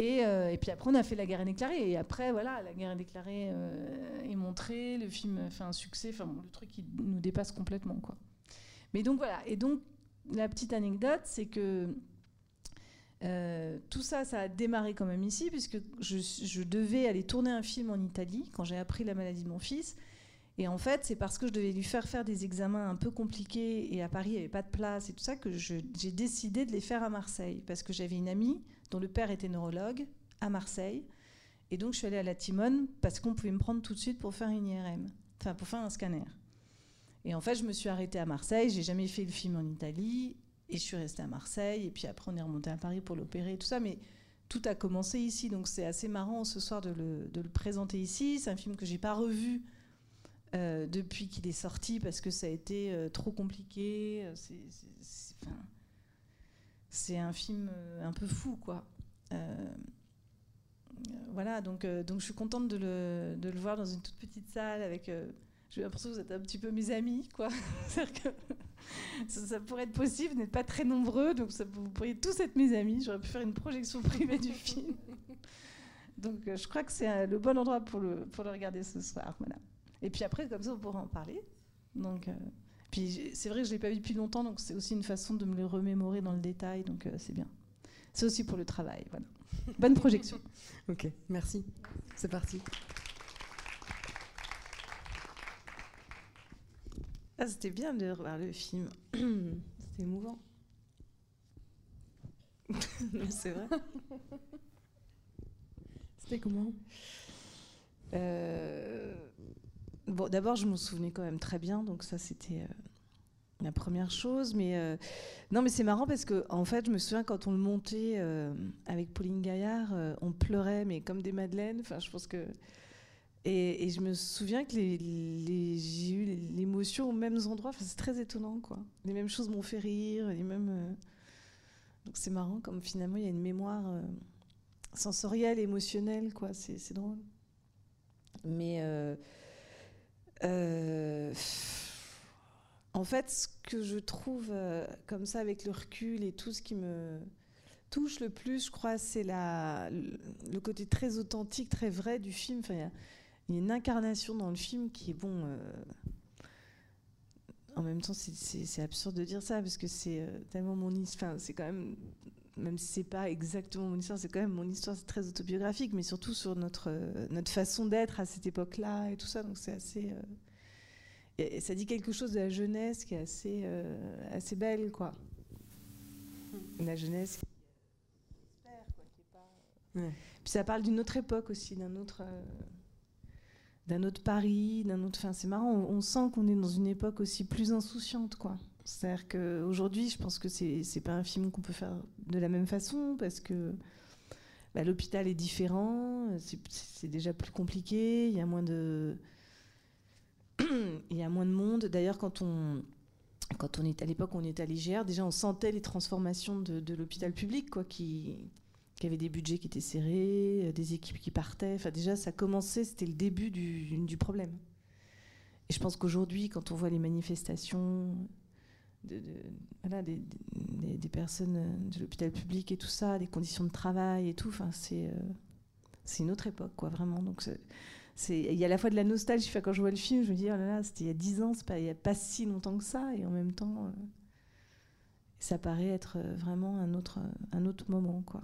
Euh, et, puis après, on a fait La guerre est déclarée. Et après, voilà, La guerre est déclarée euh, est montrée, le film fait un succès, enfin, le truc qui nous dépasse complètement. Quoi. Mais donc voilà. Et donc, la petite anecdote, c'est que euh, tout ça, ça a démarré quand même ici, puisque je, je, devais aller tourner un film en Italie quand j'ai appris la maladie de mon fils. Et en fait, c'est parce que je devais lui faire faire des examens un peu compliqués et à Paris, il n'y avait pas de place et tout ça, que j'ai décidé de les faire à Marseille. Parce que j'avais une amie dont le père était neurologue à Marseille. Et donc, je suis allée à la Timone parce qu'on pouvait me prendre tout de suite pour faire une IRM, enfin, pour faire un scanner. Et en fait, je me suis arrêtée à Marseille. J'ai jamais fait le film en Italie. Et je suis restée à Marseille. Et puis après, on est remonté à Paris pour l'opérer et tout ça. Mais tout a commencé ici. Donc, c'est assez marrant ce soir de le, de le présenter ici. C'est un film que j'ai pas revu euh, depuis qu'il est sorti parce que ça a été euh, trop compliqué. Euh, c'est un film un peu fou, quoi. voilà, donc, donc je suis contente de le, de le, voir dans une toute petite salle avec. J'ai l'impression que vous êtes un petit peu mes amis, quoi. que ça, pourrait être possible, vous n'êtes pas très nombreux, donc ça, vous pourriez tous être mes amis. J'aurais pu faire une projection privée du film. Donc je crois que c'est le bon endroit pour le, pour le regarder ce soir. Voilà. Et puis après, comme ça, on pourra en parler. Donc, euh, puis c'est vrai que je ne l'ai pas vu depuis longtemps, donc c'est aussi une façon de me le remémorer dans le détail, donc euh, c'est bien. C'est aussi pour le travail. Voilà. Bonne projection. ok, merci. C'est parti. Ah, c'était bien de revoir le film. c'était émouvant. c'est vrai. C'était comment? Euh, Bon, d'abord, je me souvenais quand même très bien, donc ça, c'était euh, la première chose. Mais euh, non, mais c'est marrant parce que, en fait, je me souviens quand on le montait avec Pauline Gaillard, on pleurait, mais comme des madeleines. Enfin, je pense que. Et, je me souviens que les, j'ai eu l'émotion aux mêmes endroits. Enfin, c'est très étonnant, quoi. Les mêmes choses m'ont fait rire, les mêmes. Donc c'est marrant, comme finalement il y a une mémoire sensorielle, émotionnelle, quoi. C'est, drôle. Mais euh, en fait, ce que je trouve euh, comme ça avec le recul et tout ce qui me touche le plus, je crois, c'est le côté très authentique, très vrai du film. Enfin, il y, a une incarnation dans le film qui est bon. Euh, en même temps, c'est absurde de dire ça parce que c'est tellement mon histoire. c'est quand même, même si c'est pas exactement mon histoire, c'est quand même mon histoire. C'est très autobiographique, mais surtout sur notre notre façon d'être à cette époque-là et tout ça. Donc c'est assez et ça dit quelque chose de la jeunesse qui est assez, euh, assez belle, quoi. La jeunesse qui espère, quoi, qui est pas... Puis ça parle d'une autre époque aussi, d'un autre, euh, d'un autre Paris, d'un autre. C'est marrant. On, sent qu'on est dans une époque aussi plus insouciante, quoi. C'est-à-dire qu'aujourd'hui, je pense que c'est n'est pas un film qu'on peut faire de la même façon parce que bah, l'hôpital est différent, c'est déjà plus compliqué, il y a moins de, de monde. D'ailleurs, quand on, quand est à l'époque, on était à l'IGR, déjà on sentait les transformations de, l'hôpital public, quoi, qui, qui avait des budgets qui étaient serrés, des équipes qui partaient. Enfin, déjà, ça commençait, c'était le début du, problème. Et je pense qu'aujourd'hui, quand on voit les manifestations de, voilà, des, personnes de l'hôpital public et tout ça, des conditions de travail et tout, enfin, c'est, euh, une autre époque, quoi, vraiment. Donc, il y a à la fois de la nostalgie. quand je vois le film, je me dis, oh là là, c'était il y a dix ans, c'est pas, il n'y a pas si longtemps que ça. Et en même temps, euh, ça paraît être euh, vraiment un autre, un autre moment, quoi.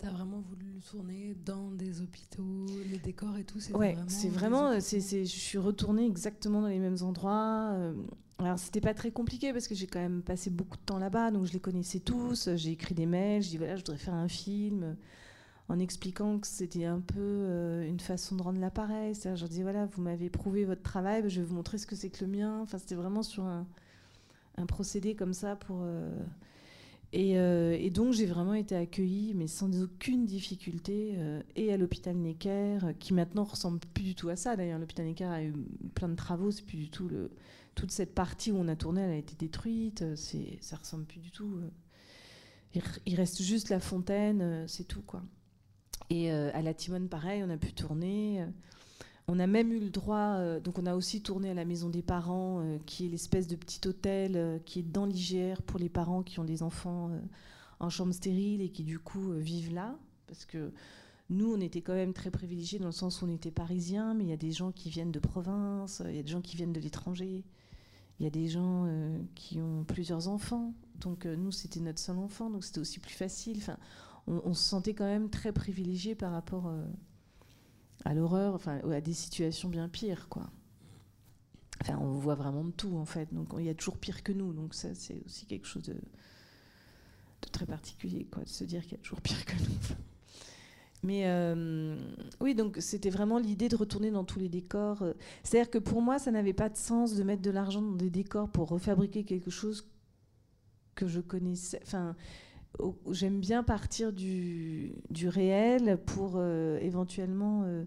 Tu as vraiment voulu le tourner dans des hôpitaux, les décors et tout c'est Ouais, c'est vraiment. C'est, je suis retournée exactement dans les mêmes endroits. Alors, c'était pas très compliqué parce que j'ai quand même passé beaucoup de temps là-bas, donc je les connaissais tous. J'ai écrit des mails, je dis voilà, je voudrais faire un film, en expliquant que c'était un peu euh, une façon de rendre l'appareil. C'est-à-dire, je leur dis voilà, vous m'avez prouvé votre travail, je vais vous montrer ce que c'est que le mien. Enfin, c'était vraiment sur un, procédé comme ça pour. Euh, euh, et, donc j'ai vraiment été accueillie, mais sans aucune difficulté, et à l'hôpital Necker, qui maintenant ressemble plus du tout à ça. D'ailleurs, l'hôpital Necker a eu plein de travaux, c'est plus du tout toute cette partie où on a tourné, elle a été détruite. Euh, c'est, ça ressemble plus du tout. Euh. Il, reste juste la fontaine, euh, c'est tout. Et à la Timone, pareil, on a pu tourner. On a même eu le droit, donc on a aussi tourné à la maison des parents, qui est l'espèce de petit hôtel qui est dans l'IGR pour les parents qui ont des enfants en chambre stérile et qui du coup vivent là, parce que nous, on était quand même très privilégiés dans le sens où on était parisiens, mais il y a des gens qui viennent de province, il y a des gens qui viennent de l'étranger. Il y a des gens euh, qui ont plusieurs enfants. Donc euh, nous, c'était notre seul enfant, donc c'était aussi plus facile. Enfin, on, se sentait quand même très privilégié par rapport euh, à l'horreur, enfin à des situations bien pires, quoi. Enfin, on voit vraiment de tout en fait. Donc il y a toujours pire que nous. Donc ça, c'est aussi quelque chose de, très particulier, quoi, de se dire qu'il y a toujours pire que nous. Mais euh, oui, donc c'était vraiment l'idée de retourner dans tous les décors. C'est-à-dire que pour moi, ça n'avait pas de sens de mettre de l'argent dans des décors pour refabriquer quelque chose que je connaissais. Enfin, j'aime bien partir du, du réel pour euh, éventuellement euh,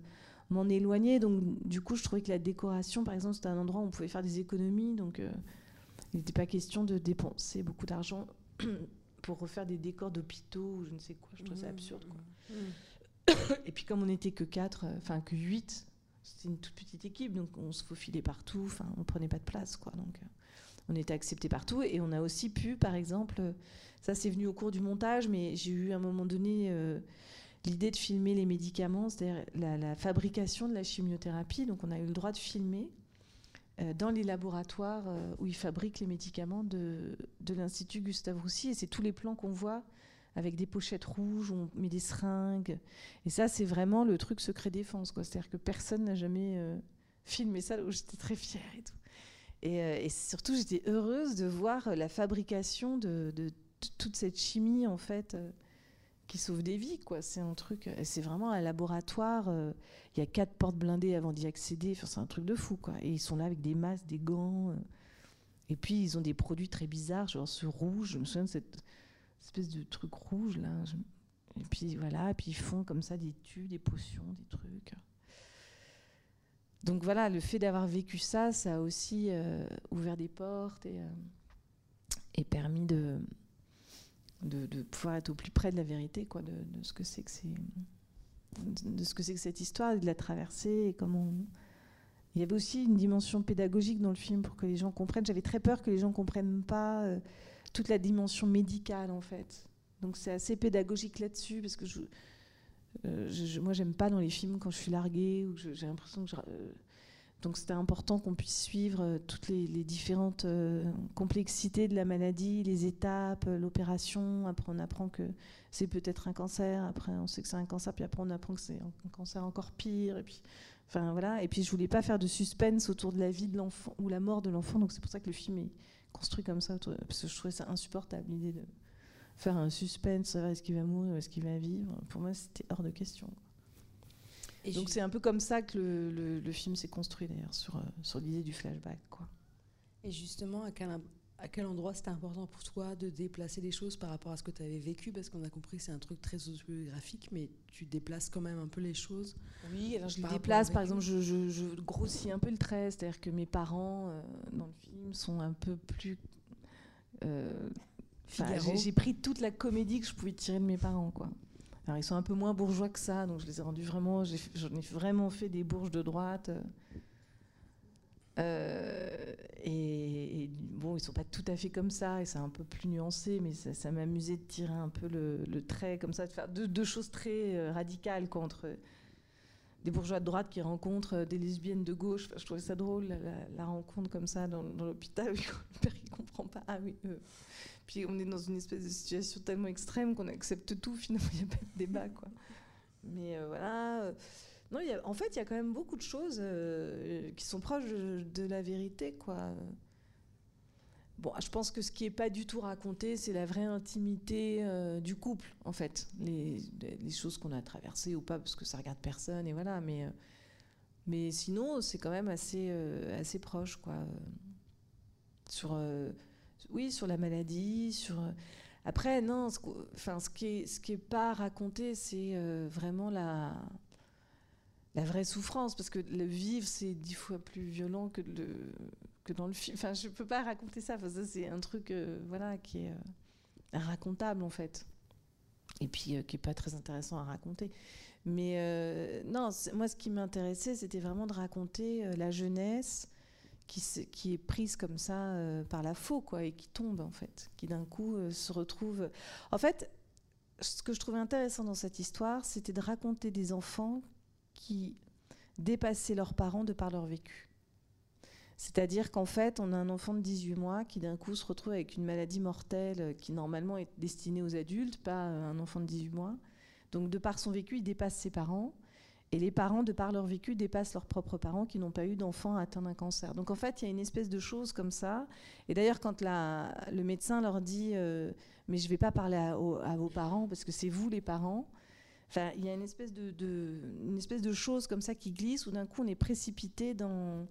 m'en éloigner. Donc, du coup, je trouvais que la décoration, par exemple, c'était un endroit où on pouvait faire des économies. Donc, il n'était pas question de dépenser beaucoup d'argent pour refaire des décors d'hôpitaux ou je ne sais quoi. Je trouve ça mmh. absurde. Quoi. Mmh. et puis comme on n'était que 4, euh, enfin que 8, c'était une toute petite équipe, donc on se faufilait partout, enfin on prenait pas de place, quoi. Donc euh, on était accepté partout et on a aussi pu, par exemple, ça c'est venu au cours du montage, mais j'ai eu à un moment donné euh, l'idée de filmer les médicaments, c'est-à-dire la, fabrication de la chimiothérapie. Donc on a eu le droit de filmer dans les laboratoires où ils fabriquent les médicaments de, l'Institut Gustave Roussy. Et c'est tous les plans qu'on voit avec des pochettes rouges, on met des seringues. Et ça, c'est vraiment le truc secret défense. C'est-à-dire que personne n'a jamais euh, filmé ça, j'étais très fière et tout. Euh, et, surtout, j'étais heureuse de voir la fabrication de, toute cette chimie, en fait, euh, qui sauve des vies. C'est un truc, c'est vraiment un laboratoire. Il y a quatre portes blindées avant d'y accéder. C'est un truc de fou. Et ils sont là avec des masques, des gants. et puis, ils ont des produits très bizarres, genre ce rouge. Je me souviens de cette espèce de truc rouge. Et puis voilà, et puis ils font comme ça des tubes, des potions, des trucs. Donc voilà, le fait d'avoir vécu ça, ça a aussi euh, ouvert des portes et, euh, permis de, pouvoir être au plus près de la vérité, quoi, de, ce que c'est que cette histoire, de la traverser et comment. Il y avait aussi une dimension pédagogique dans le film pour que les gens comprennent. J'avais très peur que les gens comprennent pas. Euh, toute la dimension médicale en fait. Donc c'est assez pédagogique là-dessus parce que je, euh, je, moi j'aime pas dans les films quand je suis larguée ou j'ai l'impression que je, euh, donc c'était important qu'on puisse suivre euh, toutes les, différentes complexités de la maladie, les étapes, l'opération. Après on apprend que c'est peut-être un cancer. Après on sait que c'est un cancer. Puis après on apprend que c'est un cancer encore pire. Et puis enfin voilà. Et puis je voulais pas faire de suspense autour de la vie de l'enfant ou la mort de l'enfant. Donc c'est pour ça que le film est construit comme ça, parce que je trouvais ça insupportable, l'idée de faire un suspense, est-ce qu'il va mourir, est-ce qu'il va vivre? Pour moi, c'était hors de question. Et Donc c'est un peu comme ça que le, le, film s'est construit d'ailleurs, sur, euh, sur l'idée du flashback. Quoi. Et justement, à quel, à quel endroit c'était important pour toi de déplacer les choses par rapport à ce que tu avais vécu? Parce qu'on a compris que c'est un truc très autobiographique, mais tu déplaces quand même un peu les choses. Oui, alors je les déplace. Par exemple, je, grossis un peu le trait, c'est-à-dire que mes parents euh, dans le film sont un peu plus. Euh, j'ai pris toute la comédie que je pouvais tirer de mes parents, quoi. Alors ils sont un peu moins bourgeois que ça, donc je les ai rendus vraiment. J'en ai, vraiment fait des bourges de droite. Euh, et, bon, ils sont pas tout à fait comme ça, et c'est un peu plus nuancé, mais ça, m'amusait de tirer un peu le, trait comme ça, de faire deux, choses très euh, radicales contre des bourgeois de droite qui rencontrent euh, des lesbiennes de gauche. je trouvais ça drôle, la, rencontre comme ça dans, l'hôpital, le père il comprend pas. Ah oui, puis on est dans une espèce de situation tellement extrême qu'on accepte tout, finalement, il n'y a pas de débat. Quoi. Mais voilà. Non, en fait, il y a quand même beaucoup de choses euh, qui sont proches de, la vérité, quoi. Bon, je pense que ce qui n'est pas du tout raconté, c'est la vraie intimité euh, du couple, en fait. Les, choses qu'on a traversées ou pas, parce que ça regarde personne, et voilà. Mais, euh, mais sinon, c'est quand même assez, assez proche, quoi. Sur, oui, sur la maladie, sur. Après, non, ce, enfin, ce qui est pas raconté, c'est vraiment la vraie souffrance, parce que le vivre, c'est dix fois plus violent que, dans le film. Enfin, je peux pas raconter ça, parce c'est un truc euh, voilà, qui est euh, racontable, en fait. Et puis, euh, qui n'est pas très intéressant à raconter. Mais non, moi, ce qui m'intéressait, c'était vraiment de raconter la jeunesse qui, est prise comme ça par la faux, quoi, et qui tombe, en fait, qui d'un coup se retrouve... En fait, ce que je trouvais intéressant dans cette histoire, c'était de raconter des enfants qui dépassaient leurs parents de par leur vécu. C'est-à-dire qu'en fait, on a un enfant de 18 mois qui d'un coup se retrouve avec une maladie mortelle qui normalement est destinée aux adultes, pas un enfant de 18 mois. Donc de par son vécu, il dépasse ses parents. Et les parents, de par leur vécu, dépassent leurs propres parents qui n'ont pas eu d'enfant atteint d'un cancer. Donc en fait, il y a une espèce de chose comme ça. Et d'ailleurs, quand le médecin leur dit euh, Mais je ne vais pas parler à, vos parents parce que c'est vous les parents », il y a une espèce de, chose comme ça qui glisse, où d'un coup on est précipité dans,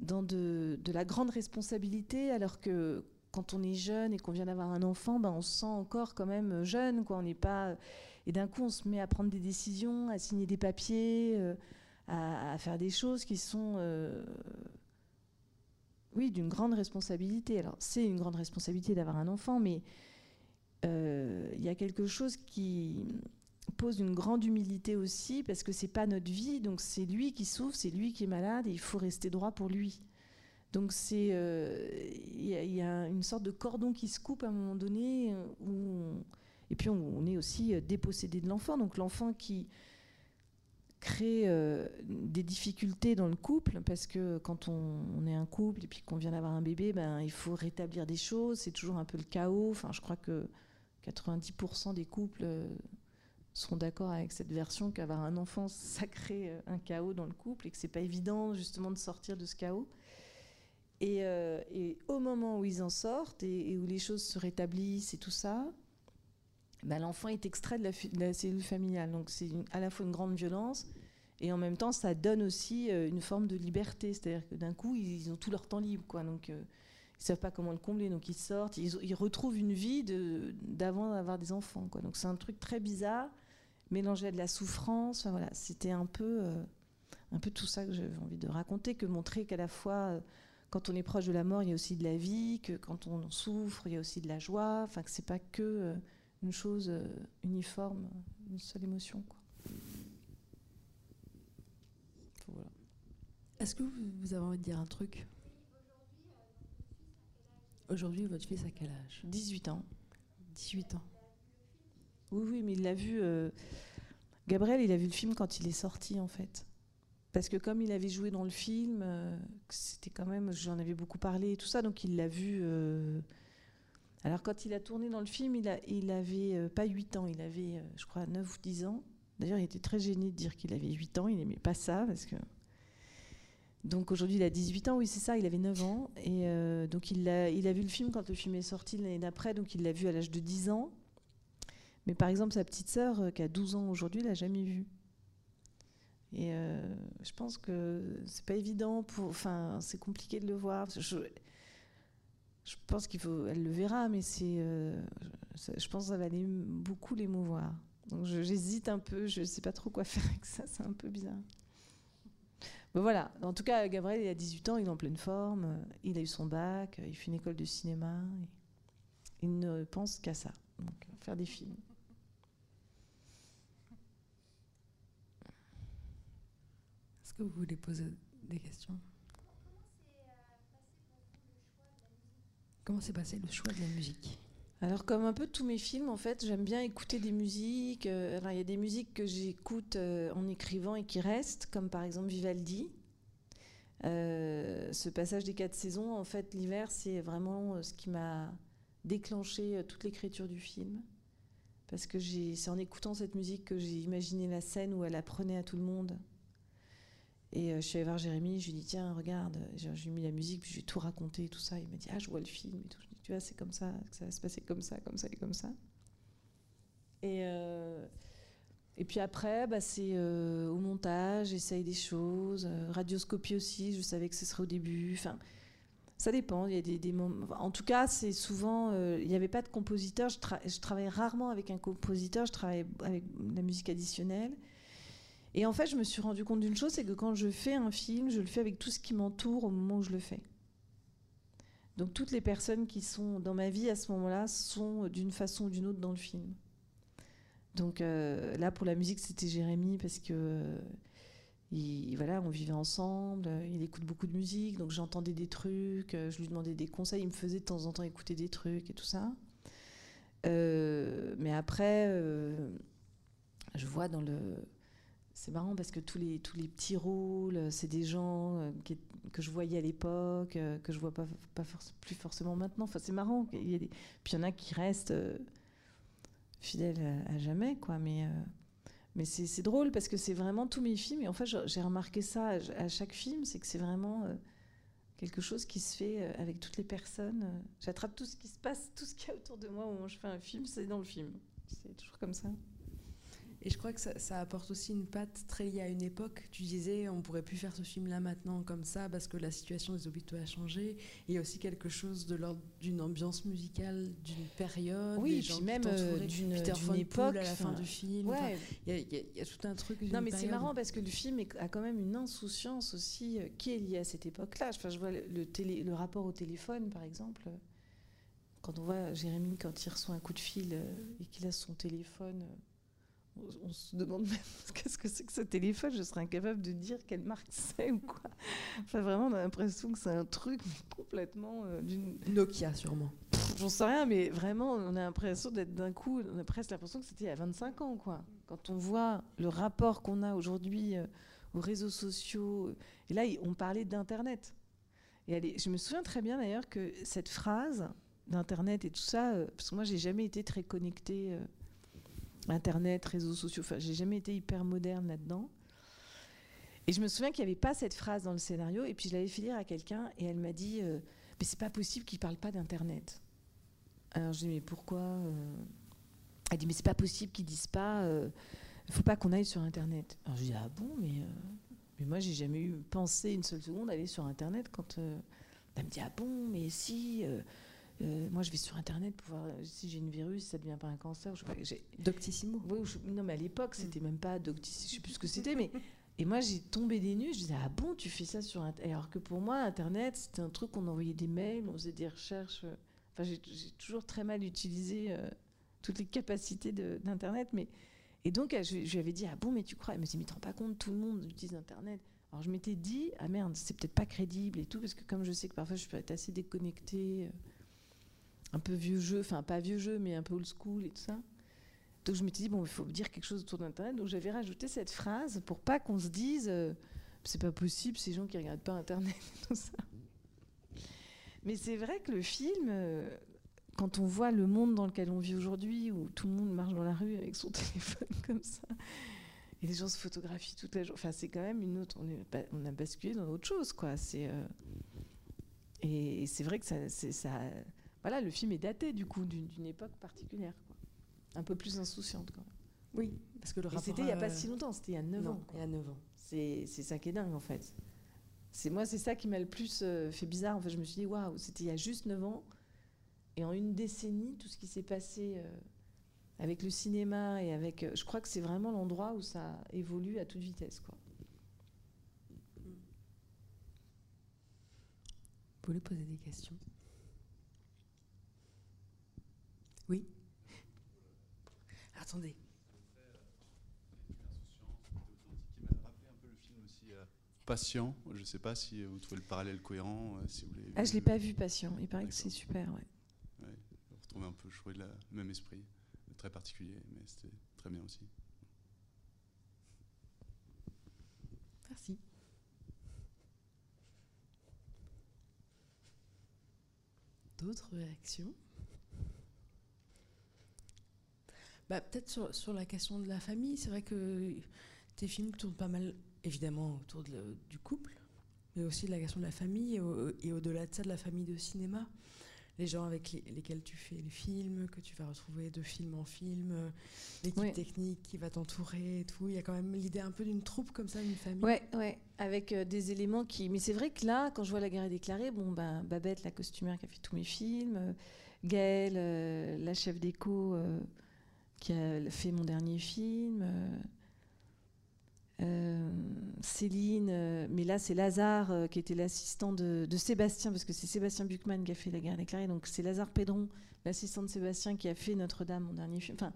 dans de, la grande responsabilité, alors que quand on est jeune et qu'on vient d'avoir un enfant, ben on se sent encore quand même jeune, quoi. On n'est pas et d'un coup on se met à prendre des décisions, à signer des papiers, euh, à, faire des choses qui sont euh, oui d'une grande responsabilité. Alors c'est une grande responsabilité d'avoir un enfant, mais euh, il y a quelque chose qui pose une grande humilité aussi parce que c'est pas notre vie, donc c'est lui qui souffre, c'est lui qui est malade et il faut rester droit pour lui. Donc c'est il y, a une sorte de cordon qui se coupe à un moment donné où et puis on, est aussi euh, dépossédé de l'enfant, donc l'enfant qui crée des difficultés dans le couple parce que quand on, est un couple et puis qu'on vient d'avoir un bébé, ben il faut rétablir des choses, c'est toujours un peu le chaos. Enfin, je crois que 90% des couples seront d'accord avec cette version qu'avoir un enfant, ça crée euh, un chaos dans le couple et que c'est pas évident justement de sortir de ce chaos. Et, euh, au moment où ils en sortent et, où les choses se rétablissent et tout ça, ben l'enfant est extrait de la, cellule familiale. Donc c'est à la fois une grande violence et en même temps ça donne aussi euh, une forme de liberté. C'est-à-dire que d'un coup ils ont tout leur temps libre, quoi. Donc ils savent pas comment le combler, donc ils sortent, ils, retrouvent une vie d'avant d'avoir des enfants. Donc c'est un truc très bizarre mélanger à de la souffrance. voilà, c'était un peu, euh, un peu tout ça que j'avais envie de raconter, que montrer qu'à la fois, euh, quand on est proche de la mort, il y a aussi de la vie, que quand on souffre, il y a aussi de la joie. Enfin, que c'est pas que euh, une chose uniforme, une seule émotion. Quoi. Voilà. Est-ce que vous avez envie de dire un truc? Aujourd'hui, votre fils a quel âge? 18 ans. 18 ans. Oui, oui, mais il l'a vu. Euh, Gabriel, il a vu le film quand il est sorti, en fait. Parce que comme il avait joué dans le film, euh, c'était quand même, j'en avais beaucoup parlé et tout ça, donc il l'a vu. Euh, alors quand il a tourné dans le film, il, a, avait pas 8 ans, il avait, je crois, 9 ou 10 ans. D'ailleurs, il était très gêné de dire qu'il avait 8 ans, il n'aimait pas ça, parce que... Donc aujourd'hui, il a 18 ans, oui, c'est ça, il avait 9 ans. Et donc il a, il a vu le film quand le film est sorti l'année d'après, donc il l'a vu à l'âge de 10 ans. Mais par exemple, sa petite sœur, euh, qui a 12 ans aujourd'hui, l'a jamais vu. Et euh, je pense que c'est pas évident. Enfin, c'est compliqué de le voir. Pense qu'il faut, elle le verra, mais c'est, euh, je, je pense que ça va aller beaucoup l'émouvoir. Donc je- j'hésite un peu, je ne sais pas trop quoi faire avec ça, c'est un peu bizarre. Mais voilà, en tout cas, Gabriel, il a 18 ans, il est en pleine forme, euh, il a eu son bac, euh, il fait une école de cinéma, il ne pense qu'à ça, donc faire des films. Est-ce que vous voulez poser des questions? Comment s'est passé le choix de la musique? Alors, comme un peu tous mes films, en fait, j'aime bien écouter des musiques. euh, alors, il y a des musiques que j'écoute euh, en écrivant et qui restent, comme par exemple Vivaldi. Euh, ce passage des quatre saisons, en fait, l'hiver, c'est vraiment euh, ce qui m'a déclenché euh, toute l'écriture du film. Parce que c'est en écoutant cette musique que j'ai imaginé la scène où elle apprenait à tout le monde. Et euh, je suis allée voir Jérémy, je lui dit tiens regarde, j'ai mis la musique, puis je lui ai tout raconté, tout ça. Il m'a dit ah je vois le film. Je lui ai dit, tu vois c'est comme ça, que ça va se passer comme ça, comme ça et comme ça. Et euh, et puis après bah, c'est euh, au montage, j'essaye des choses, euh, radioscopie aussi. Je savais que ce serait au début. Enfin ça dépend. Il y a des, des moments. En tout cas c'est souvent il n'y avait pas de compositeur. Je, tra- je travaille rarement avec un compositeur. Je travaille avec la musique additionnelle. Et en fait, je me suis rendu compte d'une chose, c'est que quand je fais un film, je le fais avec tout ce qui m'entoure au moment où je le fais. Donc toutes les personnes qui sont dans ma vie à ce moment-là sont d'une façon ou d'une autre dans le film. Donc euh, là, pour la musique, c'était Jérémy parce que euh, il- voilà, on vivait ensemble, euh, il écoute beaucoup de musique, donc j'entendais des trucs, euh, je lui demandais des conseils, il me faisait de temps en temps écouter des trucs et tout ça. Euh, mais après, euh, je vois dans le c'est marrant parce que tous les, petits rôles, euh, c'est des gens euh, que je voyais à l'époque, euh, que je vois pas, plus forcément maintenant. Enfin, c'est marrant. Il y a des... Puis il y en a qui restent fidèles à, jamais, quoi. Mais, mais c'est drôle parce que c'est vraiment tous mes films. Et en fait, j'ai remarqué ça à, chaque film, c'est que c'est vraiment quelque chose qui se fait avec toutes les personnes. J'attrape tout ce qui se passe, tout ce qu'il y a autour de moi au moment où je fais un film, c'est dans le film. C'est toujours comme ça. Et je crois que ça, ça apporte aussi une patte très liée à une époque. Tu disais, on pourrait plus faire ce film-là maintenant comme ça parce que la situation des hôpitaux a changé. Il y a aussi quelque chose de l'ordre d'une ambiance musicale, d'une période. Oui, des et gens puis même, euh, d'une- époque, à la fin du film. Enfin, Ouais, Il y, a- il y il y a tout un truc. Non, mais c'est marrant parce que le film a quand même une insouciance aussi euh, qui est liée à cette époque-là. Enfin, je vois le, le télé, le rapport au téléphone, par exemple. Quand on voit Jérémy, quand il reçoit un coup de fil euh, et qu'il a son téléphone, on, on se demande même qu'est-ce que c'est que ce téléphone. Je serais incapable de dire quelle marque c'est ou quoi. Enfin, vraiment, on a l'impression que c'est un truc complètement euh, d'une. Nokia, sûrement. J'en sais rien, mais vraiment, on a l'impression d'être d'un coup, on a presque l'impression que c'était il y a 25 ans, quoi. Quand on voit le rapport qu'on a aujourd'hui euh, aux réseaux sociaux, euh, et là, on parlait d'Internet. Et est- je me souviens très bien d'ailleurs que cette phrase d'Internet et tout ça, euh, parce que moi, j'ai jamais été très connectée, Internet, réseaux sociaux, enfin, j'ai jamais été hyper moderne là-dedans. Et je me souviens qu'il n'y avait pas cette phrase dans le scénario, et puis je l'avais fait lire à quelqu'un, et elle m'a dit, euh, mais c'est pas possible qu'il parle pas d'Internet. Alors je dis mais pourquoi euh? Elle dit mais c'est pas possible qu'ils disent pas. euh, Il faut pas qu'on aille sur Internet. Alors je dis ah bon mais euh, mais moi j'ai jamais eu pensé une seule seconde d'aller sur Internet quand elle me dit ah bon mais si. Euh, moi, je vais sur Internet pour voir si j'ai une virus, si ça devient pas un cancer. Je Doctissimo. oui, ou je- non, mais à l'époque, c'était même pas Doctis, je sais plus ce que c'était, mais. Et moi, j'ai tombé des nues, je disais, ah bon, tu fais ça sur Internet Alors que pour moi, Internet, c'était un truc, on envoyait des mails, on faisait des recherches. euh, Enfin, j'ai toujours très mal utilisé euh, toutes les capacités d'Internet, mais. Et donc, je, je lui avais dit, ah bon, mais tu crois Elle me dit, mais tu te rends pas compte, tout le monde utilise Internet. Alors, je m'étais dit, ah merde, c'est peut-être pas crédible et tout, parce que comme je sais que parfois, je peux être assez déconnectée, euh, un peu vieux jeu, enfin, pas vieux jeu, mais un peu old school et tout ça. Donc je m'étais dit, bon, il faut dire quelque chose autour d'Internet. Donc j'avais rajouté cette phrase pour pas qu'on se dise, euh, c'est pas possible, ces gens qui regardent pas Internet et tout ça. Mais c'est vrai que le film, euh, quand on voit le monde dans lequel on vit aujourd'hui, où tout le monde marche dans la rue avec son téléphone comme ça, et les gens se photographient toute la journée, enfin c'est quand même une autre, on, est, on a basculé dans autre chose, quoi. C'est euh, et c'est vrai que c'est- ça, voilà, le film est daté du coup d'une époque particulière, quoi. un peu plus insouciante quand même. Oui, parce que le rapport. c'était il n'y a pas si longtemps, c'était il y a 9 Non, ans. il y a 9 ans. C'est c'est ça qui est dingue en fait. C'est moi, c'est ça qui m'a le plus euh, fait bizarre. En fait, je me suis dit, waouh, c'était il y a juste 9 ans. Et en une décennie, tout ce qui s'est passé euh, avec le cinéma et avec. euh, je crois que c'est vraiment l'endroit où ça évolue à toute vitesse. Quoi. Vous voulez poser des questions Oui Attendez. qui m'a rappelé un peu le film aussi euh, Patient. Je ne sais pas si vous trouvez le parallèle cohérent. euh, si vous Ah, je vu. l'ai pas vu, Patient. Il paraît que c'est super. Ouais. Ouais, vous retrouvez un peu, je trouvais, le même esprit, très particulier, mais c'était très bien aussi. Merci. D'autres réactions bah, Peut-être sur, sur la question de la famille. C'est vrai que tes films tournent pas mal, évidemment, autour de du couple, mais aussi de la question de la famille et, au- et au-delà de ça, de la famille de cinéma. Les gens avec les- lesquels tu fais les films, que tu vas retrouver de film en film, euh, l'équipe technique qui va t'entourer et tout. Il y a quand même l'idée un peu d'une troupe comme ça, d'une famille. Ouais, ouais, avec euh, des éléments qui. Mais c'est vrai que là, quand je vois la guerre est déclarée, bon, ben, Babette, la costumière qui a fait tous mes films, euh, Gaëlle, euh, la chef d'écho qui a fait mon dernier film, euh, euh, Céline, euh, mais là c'est Lazare euh, qui était l'assistant de, Sébastien, parce que c'est Sébastien Buchmann qui a fait la guerre est déclarée, donc c'est Lazare Pédron, l'assistant de Sébastien qui a fait Notre-Dame, mon dernier film. Enfin,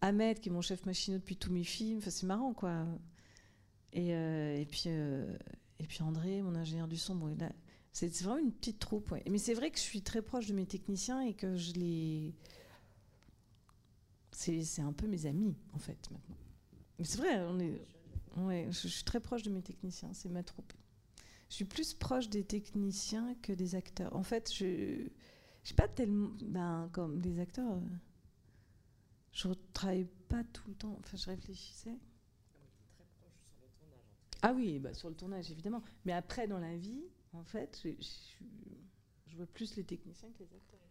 Ahmed qui est mon chef machinot depuis tous mes films, enfin, c'est marrant quoi. Et, et, puis, et puis André, mon ingénieur du son, bon, c'est vraiment une petite troupe. Mais c'est vrai que je suis très proche de mes techniciens et que je les. C'est un peu mes amis, en fait, maintenant. Mais c'est vrai, je, suis très proche de mes techniciens, c'est ma troupe. Je suis plus proche des techniciens que des acteurs. En fait, je. Je sais pas tellement. Ben, comme les acteurs. euh, Je travaille pas tout le temps. Enfin, je réfléchissais. Ah oui, bah, sur le tournage, évidemment. Mais après, dans la vie, en fait, je vois plus les techniciens que les acteurs.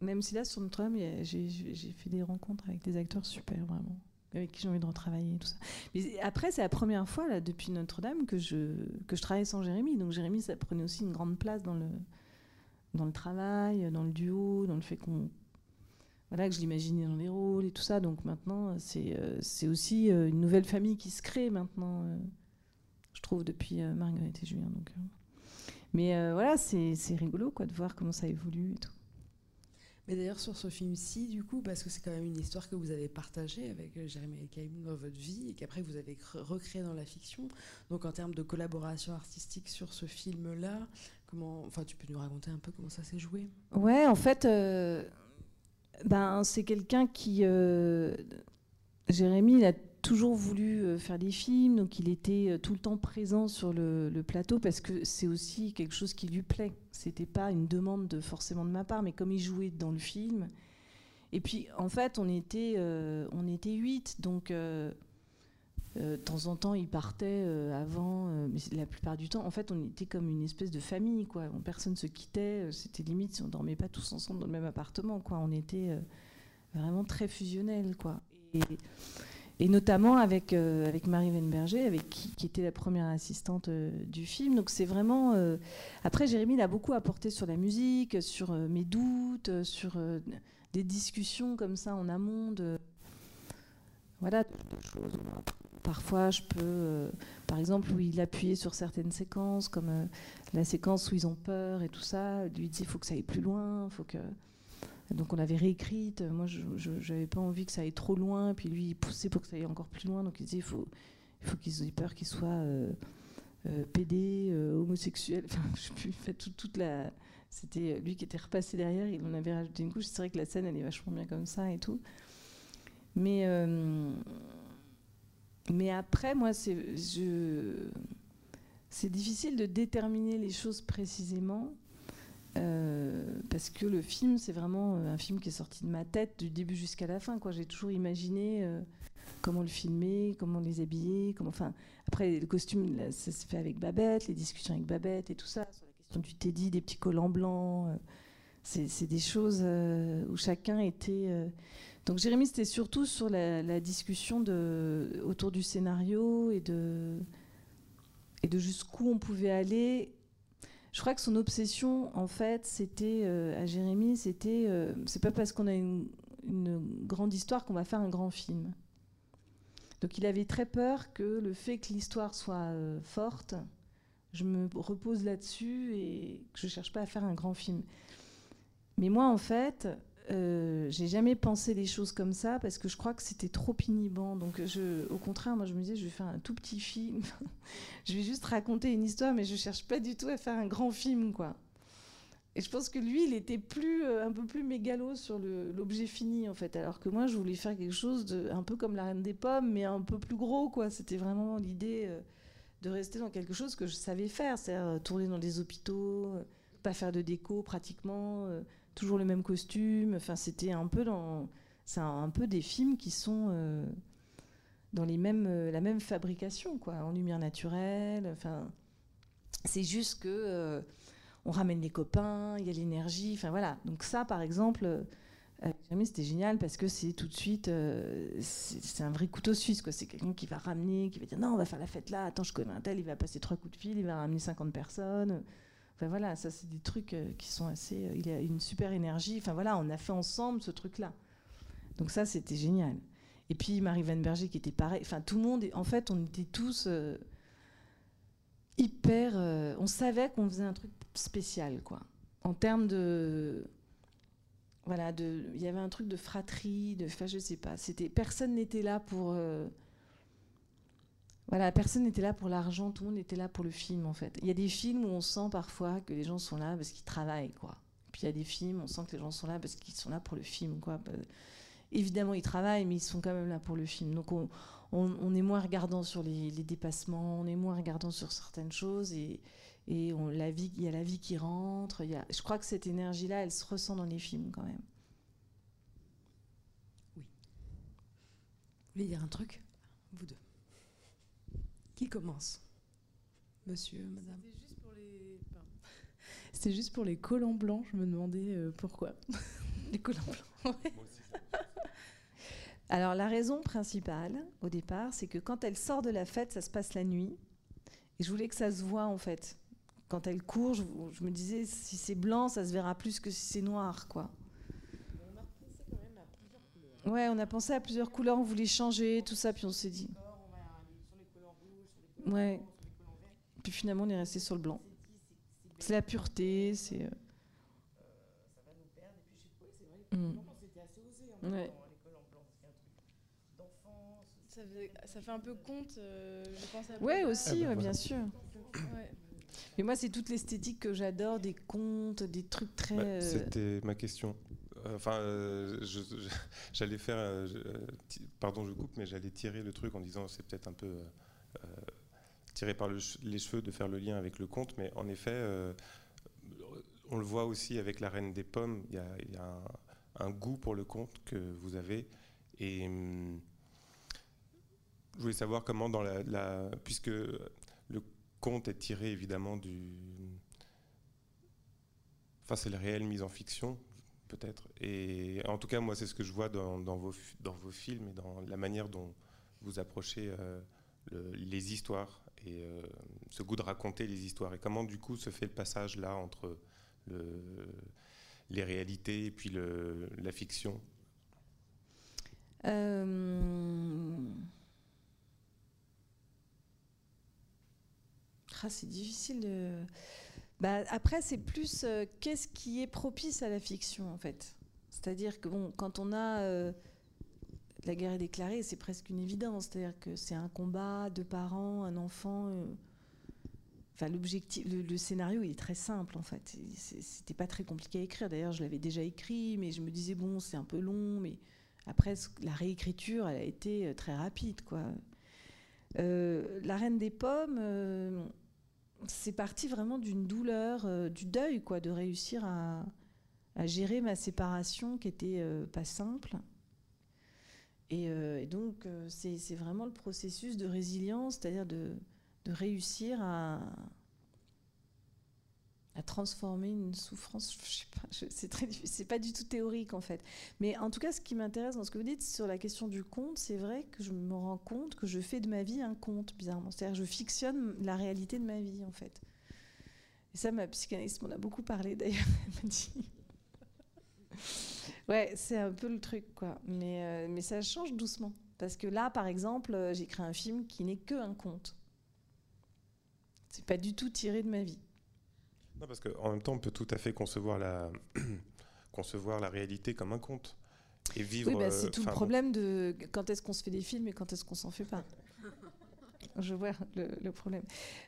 Même si là, sur Notre-Dame, j'ai fait des rencontres avec des acteurs super, vraiment, avec qui j'ai envie de retravailler et tout ça. Mais après, c'est la première fois, là, depuis Notre-Dame, que je, que je travaille sans Jérémy. Donc Jérémy, ça prenait aussi une grande place dans le, travail, dans le duo, dans le fait qu'on voilà, que je l'imaginais dans les rôles et tout ça. Donc maintenant, c'est euh, aussi euh, une nouvelle famille qui se crée maintenant, euh, je trouve, depuis Marguerite et Julien. Donc. Mais voilà, c'est rigolo quoi, de voir comment ça évolue et tout. Mais d'ailleurs, sur ce film-ci, du coup, parce que c'est quand même une histoire que vous avez partagée avec Jérémy El Kaïm dans votre vie et qu'après vous avez cre- recréé dans la fiction. Donc, en termes de collaboration artistique sur ce film-là, comment, enfin, tu peux nous raconter un peu comment ça s'est joué? Ouais, en fait, euh, ben, c'est quelqu'un qui. euh, Jérémy, il a toujours voulu euh, faire des films, donc il était euh, tout le temps présent sur le, plateau parce que c'est aussi quelque chose qui lui plaît. C'était pas une demande de, forcément de ma part, mais comme il jouait dans le film. Et puis, en fait, on était, euh, on était huit, donc. de temps en temps, il partait avant, mais la plupart du temps, en fait, on était comme une espèce de famille, quoi. On- Personne se quittait. C'était limite si on dormait pas tous ensemble dans le même appartement, quoi. On était vraiment très fusionnels, quoi. Et, et notamment avec euh, avec Marie Wenberger, avec qui, était la première assistante euh, du film. Donc c'est vraiment. euh, Après, Jérémy il a beaucoup apporté sur la musique, sur mes doutes, sur des discussions comme ça en amont voilà. Parfois, je peux, par exemple, où il appuyait sur certaines séquences, comme la séquence où ils ont peur et tout ça, lui disait il faut que ça aille plus loin, faut que. Donc on l'avait réécrite. Moi, je n'avais pas envie que ça aille trop loin, puis lui il poussait pour que ça aille encore plus loin. Donc il disait il faut, il faut qu'ils aient peur qu'ils soient euh, euh, pédés, euh, homosexuels. Enfin, je sais plus, fait, tout- toute la. C'était lui qui était repassé derrière, il en avait rajouté une couche. C'est vrai que la scène, elle est vachement bien comme ça et tout. Mais, euh, mais après, moi, c'est c'est difficile de déterminer les choses précisément. Euh, parce que le film, c'est vraiment euh, un film qui est sorti de ma tête du début jusqu'à la fin. J'ai toujours imaginé euh, comment le filmer, comment les habiller. Après, le costume, ça se fait avec Babette, les discussions avec Babette et tout ça. Sur la question du Teddy, des petits collants blancs. euh, c'est des choses où chacun était. Donc Jérémy, c'était surtout sur la, discussion autour du scénario et de jusqu'où on pouvait aller. Je crois que son obsession, en fait, c'était à Jérémy, c'était c'est pas parce qu'on a une, grande histoire qu'on va faire un grand film. Donc il avait très peur que le fait que l'histoire soit forte, je me repose là-dessus et que je cherche pas à faire un grand film. Mais moi, en fait, euh, j'ai jamais pensé les choses comme ça parce que je crois que c'était trop inhibant. Donc, je, au contraire, moi, je me disais, je vais faire un tout petit film. je vais juste raconter une histoire, mais je cherche pas du tout à faire un grand film, quoi. Et je pense que lui, il était plus, euh, un peu plus mégalo sur l'objet fini, en fait. Alors que moi, je voulais faire quelque chose de, un peu comme la Reine des Pommes, mais un peu plus gros, quoi. C'était vraiment l'idée. Euh, de rester dans quelque chose que je savais faire, c'est-à-dire tourner dans des hôpitaux, pas faire de déco pratiquement, toujours le même costume. Enfin, c'était un peu dans, c'est un, peu des films qui sont dans les mêmes, la même fabrication, quoi, en lumière naturelle. Enfin, c'est juste que on ramène les copains, il y a l'énergie. Enfin voilà. Donc ça, par exemple c'était génial parce que c'est tout de suite, euh, c'est un vrai couteau suisse. C'est quelqu'un qui va ramener, qui va dire non, on va faire la fête là, attends, je connais un tel, il va passer trois coups de fil, il va ramener 50 personnes. Enfin voilà, ça c'est des trucs euh, qui sont assez. Euh, il a une super énergie. Enfin voilà, on a fait ensemble ce truc-là. Donc ça, c'était génial. Et puis Marie Van Berger qui était pareil. Enfin tout le monde, en fait, on était tous hyper. on savait qu'on faisait un truc spécial, quoi. En termes de voilà, il y avait un truc de fratrie, de, enfin, je sais pas. Personne n'était là pour, euh, voilà, personne n'était là pour l'argent. Tout le monde était là pour le film, en fait. Il y a des films où on sent parfois que les gens sont là parce qu'ils travaillent, quoi. Puis il y a des films, où on sent que les gens sont là parce qu'ils sont là pour le film, quoi. Bah, évidemment, ils travaillent, mais ils sont quand même là pour le film. Donc on, est moins regardant sur les, dépassements, on est moins regardant sur certaines choses et il y a la vie qui rentre. Je crois que cette énergie-là, elle se ressent dans les films quand même. Oui. Vous voulez dire un truc Vous deux? Qui commence Monsieur, madame C'était juste pour les. C'était juste pour les collants blancs. Je me demandais euh, pourquoi. les collants blancs. Alors la raison principale au départ, c'est que quand elle sort de la fête, ça se passe la nuit. Et je voulais que ça se voit en fait quand elle court, je, me disais, si c'est blanc, ça se verra plus que si c'est noir, quoi. Ouais, on a pensé à plusieurs couleurs, on voulait changer, tout ça, puis on s'est dit. Ouais. Puis finalement, on est resté sur le blanc. C'est la pureté, c'est. Euh, ouais. Ça fait, ça fait un peu conte, euh, je pense. À ouais, aussi, ah, bah, bien sûr. Ouais. Mais moi, c'est toute l'esthétique que j'adore, des contes, des trucs très. Bah, euh, c'était ma question. Euh, enfin, euh, j'allais faire. pardon, je coupe, mais j'allais tirer le truc en disant c'est peut-être un peu tiré par les cheveux de faire le lien avec le conte, mais en effet, on le voit aussi avec la Reine des Pommes. Il y a, un, goût pour le conte que vous avez. Et. Hum, je voulais savoir comment dans la, puisque conte est tiré évidemment du. Enfin, c'est la réelle mise en fiction, peut-être. Et en tout cas, moi, c'est ce que je vois dans, vos, dans vos films et dans la manière dont vous approchez euh, les histoires et euh, ce goût de raconter les histoires. Et comment, du coup, se fait le passage là entre le, les réalités et puis la fiction? Euh... Ah, c'est difficile de. Bah, après, c'est plus euh, qu'est-ce qui est propice à la fiction, en fait? C'est-à-dire que bon, quand on a la guerre est déclarée, c'est presque une évidence. C'est-à-dire que c'est un combat, deux parents, un enfant. Euh, enfin, l'objectif, le, scénario, il est très simple, en fait. C'était pas très compliqué à écrire. D'ailleurs, je l'avais déjà écrit, mais je me disais bon, c'est un peu long, mais après, la réécriture, elle a été très rapide, quoi. la Reine des Pommes, c'est parti vraiment d'une douleur, euh, du deuil, quoi, de réussir à, gérer ma séparation qui était euh, pas simple. Et, euh, donc, c'est vraiment le processus de résilience, c'est-à-dire de, réussir à, transformer une souffrance. Je sais pas. C'est pas du tout théorique en fait. Mais en tout cas, ce qui m'intéresse dans ce que vous dites sur la question du conte, c'est vrai que je me rends compte que je fais de ma vie un conte, bizarrement. C'est-à-dire, que je fictionne la réalité de ma vie en fait. Et ça, ma psychanalyste m'en a beaucoup parlé d'ailleurs. Elle m'a dit. Ouais, c'est un peu le truc, quoi. Mais, euh, mais ça change doucement. Parce que là, par exemple, euh, j'ai créé un film qui n'est que un conte. C'est pas du tout tiré de ma vie. Non, parce qu'en même temps, on peut tout à fait concevoir la, concevoir la réalité comme un conte. Et vivre. Oui, bah, c'est euh, tout le bon, problème de quand est-ce qu'on se fait des films et quand est-ce qu'on s'en fait pas. Je vois le, le problème.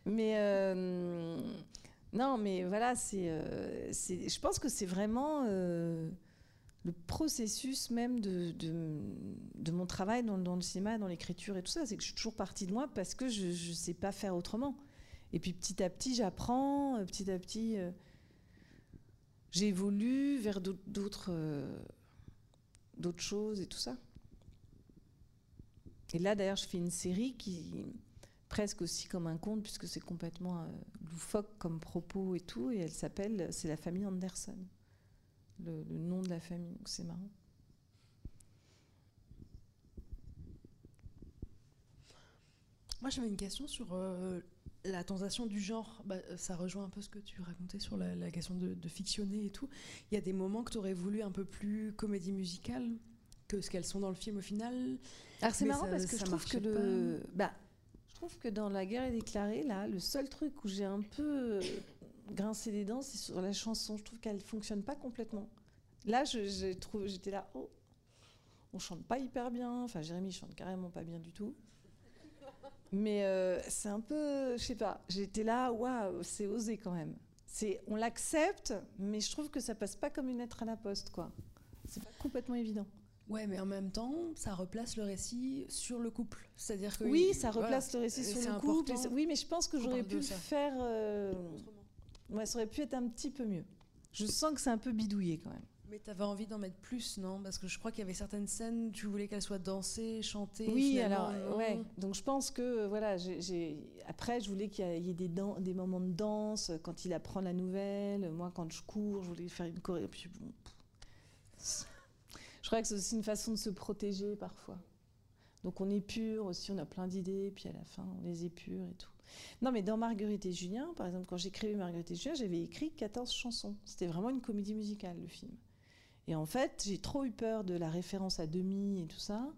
Mais euh, non, mais voilà, c'est, euh, je pense que c'est vraiment euh, le processus même de, mon travail dans, le cinéma, dans l'écriture et tout ça. C'est que je suis toujours partie de moi parce que je ne sais pas faire autrement. Et puis petit à petit, j'apprends, euh, petit à petit, euh, j'évolue vers euh, d'autres choses et tout ça. Et là, d'ailleurs, je fais une série qui presque aussi comme un conte, puisque c'est complètement loufoque comme propos et tout, et elle s'appelle C'est la famille Anderson, le, le nom de la famille, donc c'est marrant. Moi, j'avais une question sur euh, la tentation du genre. Bah, euh, ça rejoint un peu ce que tu racontais sur la, la question de, de fictionner et tout. Il y a des moments que tu aurais voulu un peu plus comédie musicale que ce qu'elles sont dans le film au final? Alors c'est marrant ça- parce que je trouve que le, bah, je trouve que dans la guerre est déclarée là, le seul truc où j'ai un peu grincé des dents, c'est sur la chanson. Je trouve qu'elle fonctionne pas complètement. Là, j'étais là, oh, on chante pas hyper bien. Enfin, Jérémy chante carrément pas bien du tout. Mais euh, c'est un peu, je sais pas. J'étais là, waouh, c'est osé quand même. C'est, on l'accepte, mais je trouve que ça passe pas comme une lettre à la poste, quoi. C'est pas complètement évident. Ouais, mais en même temps, ça replace le récit sur le couple. C'est-à-dire que Oui, il- ça voilà. replace le récit sur le couple. important Oui, mais je pense que j'aurais pu le faire. euh, Ouais, ça aurait pu être un petit peu mieux. Je sens que c'est un peu bidouillé quand même. Mais t'avais envie d'en mettre plus, non? Parce que je crois qu'il y avait certaines scènes, tu voulais qu'elles soient dansées, chantées. oui, alors, non? ouais. Donc je pense que, voilà, j'ai- après, je voulais qu'il y ait- des, des moments de danse euh, quand il apprend la nouvelle. Moi, quand je cours, je voulais faire une choré. Puis bon. Je crois que c'est aussi une façon de se protéger parfois. Donc on épure aussi, on a plein d'idées, puis à la fin, on les épure et tout. Non, mais dans Marguerite et Julien, par exemple, quand j'écrivais Marguerite et Julien, j'avais écrit 14 chansons. C'était vraiment une comédie musicale, le film. Et en fait, j'ai trop eu peur de la référence à demi et tout ça.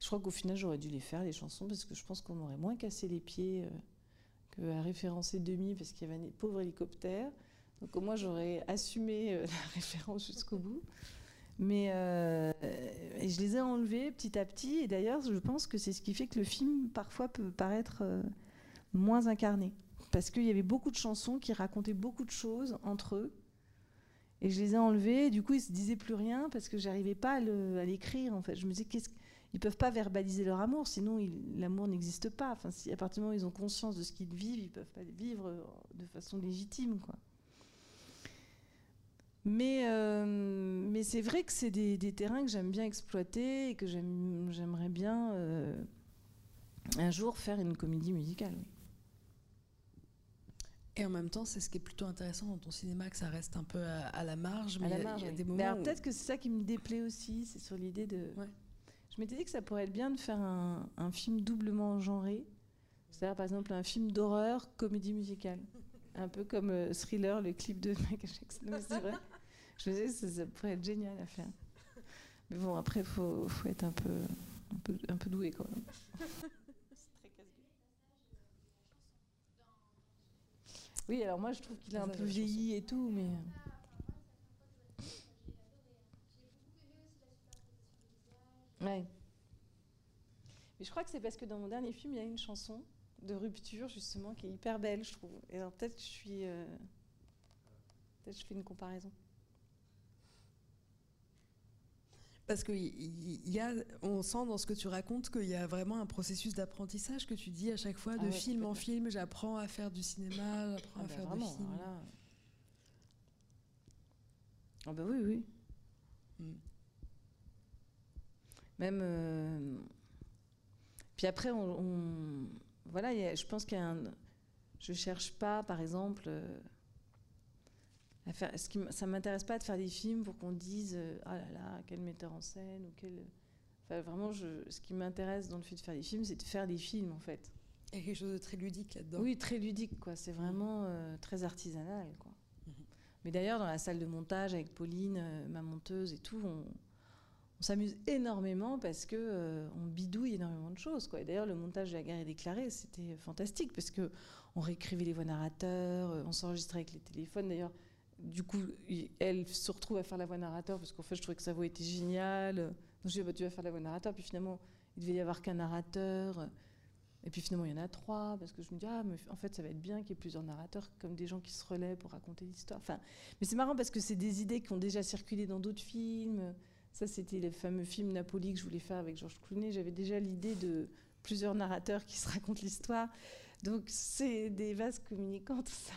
Je crois qu'au final, j'aurais dû les faire, les chansons, parce que je pense qu'on m'aurait moins cassé les pieds euh, que à référencer demi, parce qu'il y avait un pauvre hélicoptère. Donc au moins, j'aurais assumé euh, la référence jusqu'au bout. Mais euh, et je les ai enlevés petit à petit. Et d'ailleurs, je pense que c'est ce qui fait que le film, parfois, peut paraître euh, moins incarné. Parce qu'il y avait beaucoup de chansons qui racontaient beaucoup de choses entre eux. Et je les ai enlevés. Et du coup, ils se disaient plus rien parce que j'arrivais pas à l'écrire. En fait, je me disais qu'est-ce ils peuvent pas verbaliser leur amour, sinon l'amour n'existe pas. Enfin, si à partir du moment où ils ont conscience de ce qu'ils vivent, ils peuvent pas vivre de façon légitime, quoi. Mais, euh, mais c'est vrai que c'est des, terrains que j'aime bien exploiter et que j'aime- j'aimerais bien euh, un jour faire une comédie musicale. Et en même temps, c'est ce qui est plutôt intéressant dans ton cinéma, que ça reste un peu à, à la marge. Mais À la il y a- marge, il y a oui. des Mais moments. alors, où- peut-être que c'est ça qui me déplaît aussi, c'est sur l'idée de. Ouais. Je m'étais dit que ça pourrait être bien de faire un, un film doublement genré, c'est-à-dire par exemple un film d'horreur, comédie musicale, un peu comme euh, Thriller, le clip de Michael Jackson. C'est vrai. Je me disais que ça, ça pourrait être génial à faire. Mais bon, après, il faut, faut être un peu, un peu, un peu doué quand même. Oui, alors moi je trouve qu'il a un peu vieilli et tout, mais. Ouais. Mais je crois que c'est parce que dans mon dernier film, il y a une chanson de rupture, justement, qui est hyper belle, je trouve. Et alors peut-être je suis. euh, Peut-être que je fais une comparaison. Parce qu'il y, y a, on sent dans ce que tu racontes qu'il y a vraiment un processus d'apprentissage que tu dis à chaque fois, Ah de ouais, film en film, j'apprends à faire du cinéma, j'apprends Ah à bah faire vraiment, du film. alors là. Ah bah oui, oui. Mm. Même. euh, Puis après, on, on- voilà, a- je pense qu'il y a un. Je cherche pas, par exemple. euh, faire, ce qui, m- ça m'intéresse pas de faire des films pour qu'on dise euh, ah là là quel metteur en scène ou quel. Enfin, vraiment, je, ce qui m'intéresse dans le fait de faire des films, c'est de faire des films en fait. Il y a quelque chose de très ludique là-dedans. Oui, très ludique, quoi. C'est vraiment euh, très artisanal, quoi. Mhm. Mais d'ailleurs, dans la salle de montage avec Pauline, euh, ma monteuse et tout, on, on s'amuse énormément parce que euh, on bidouille énormément de choses, quoi. Et d'ailleurs, le montage de la guerre est déclarée, c'était fantastique parce que on réécrivait les voix narrateurs, on s'enregistrait avec les téléphones. D'ailleurs, du coup, elle se retrouve à faire la voix narrateur parce qu'en fait, je trouvais que sa voix était géniale. Donc, je dis, bah, tu vas faire la voix narrateur. Puis finalement, il devait y avoir qu'un narrateur. Et puis finalement, il y en a trois, parce que je me dis, ah, mais en fait, ça va être bien qu'il y ait plusieurs narrateurs, comme des gens qui se relaient pour raconter l'histoire. Enfin, mais c'est marrant parce que c'est des idées qui ont déjà circulé dans d'autres films. Ça, c'était les fameux films Napoli que je voulais faire avec Georges Clooney. J'avais déjà l'idée de plusieurs narrateurs qui se racontent l'histoire. Donc, c'est des vases communicants, tout ça.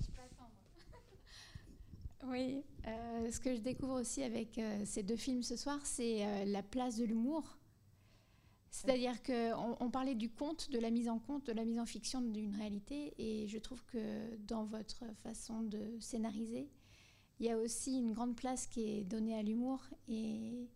Je peux attendre. Oui, euh, ce que je découvre aussi avec euh, ces deux films ce soir, c'est euh, la place de l'humour. C'est-à-dire qu'on on parlait du conte, de la mise en compte, de la mise en fiction d'une réalité, et je trouve que dans votre façon de scénariser, il y a aussi une grande place qui est donnée à l'humour, et,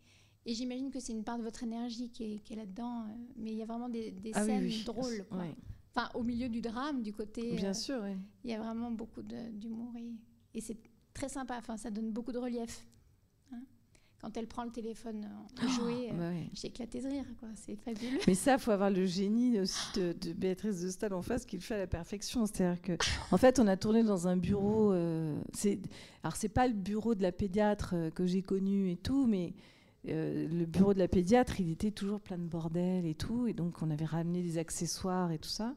et j'imagine que c'est une part de votre énergie qui est, qui est là-dedans, mais il y a vraiment des, des Ah scènes oui. drôles. quoi. Enfin, au milieu du drame, du côté... Bien sûr, oui. il y a vraiment beaucoup d'humour et, et c'est très sympa. Enfin, ça donne beaucoup de relief. hein. Quand elle prend le téléphone en jouer, euh, Bah ouais. j'ai éclaté de rire. C'est fabuleux. Mais ça, faut avoir le génie aussi de, de Béatrice de Staël en face qui le fait à la perfection. C'est-à-dire que, en fait, on a tourné dans un bureau. euh, c'est, alors, c'est pas le bureau de la pédiatre euh, que j'ai connu et tout, mais euh, le bureau de la pédiatre, il était toujours plein de bordel et tout, et donc on avait ramené des accessoires et tout ça.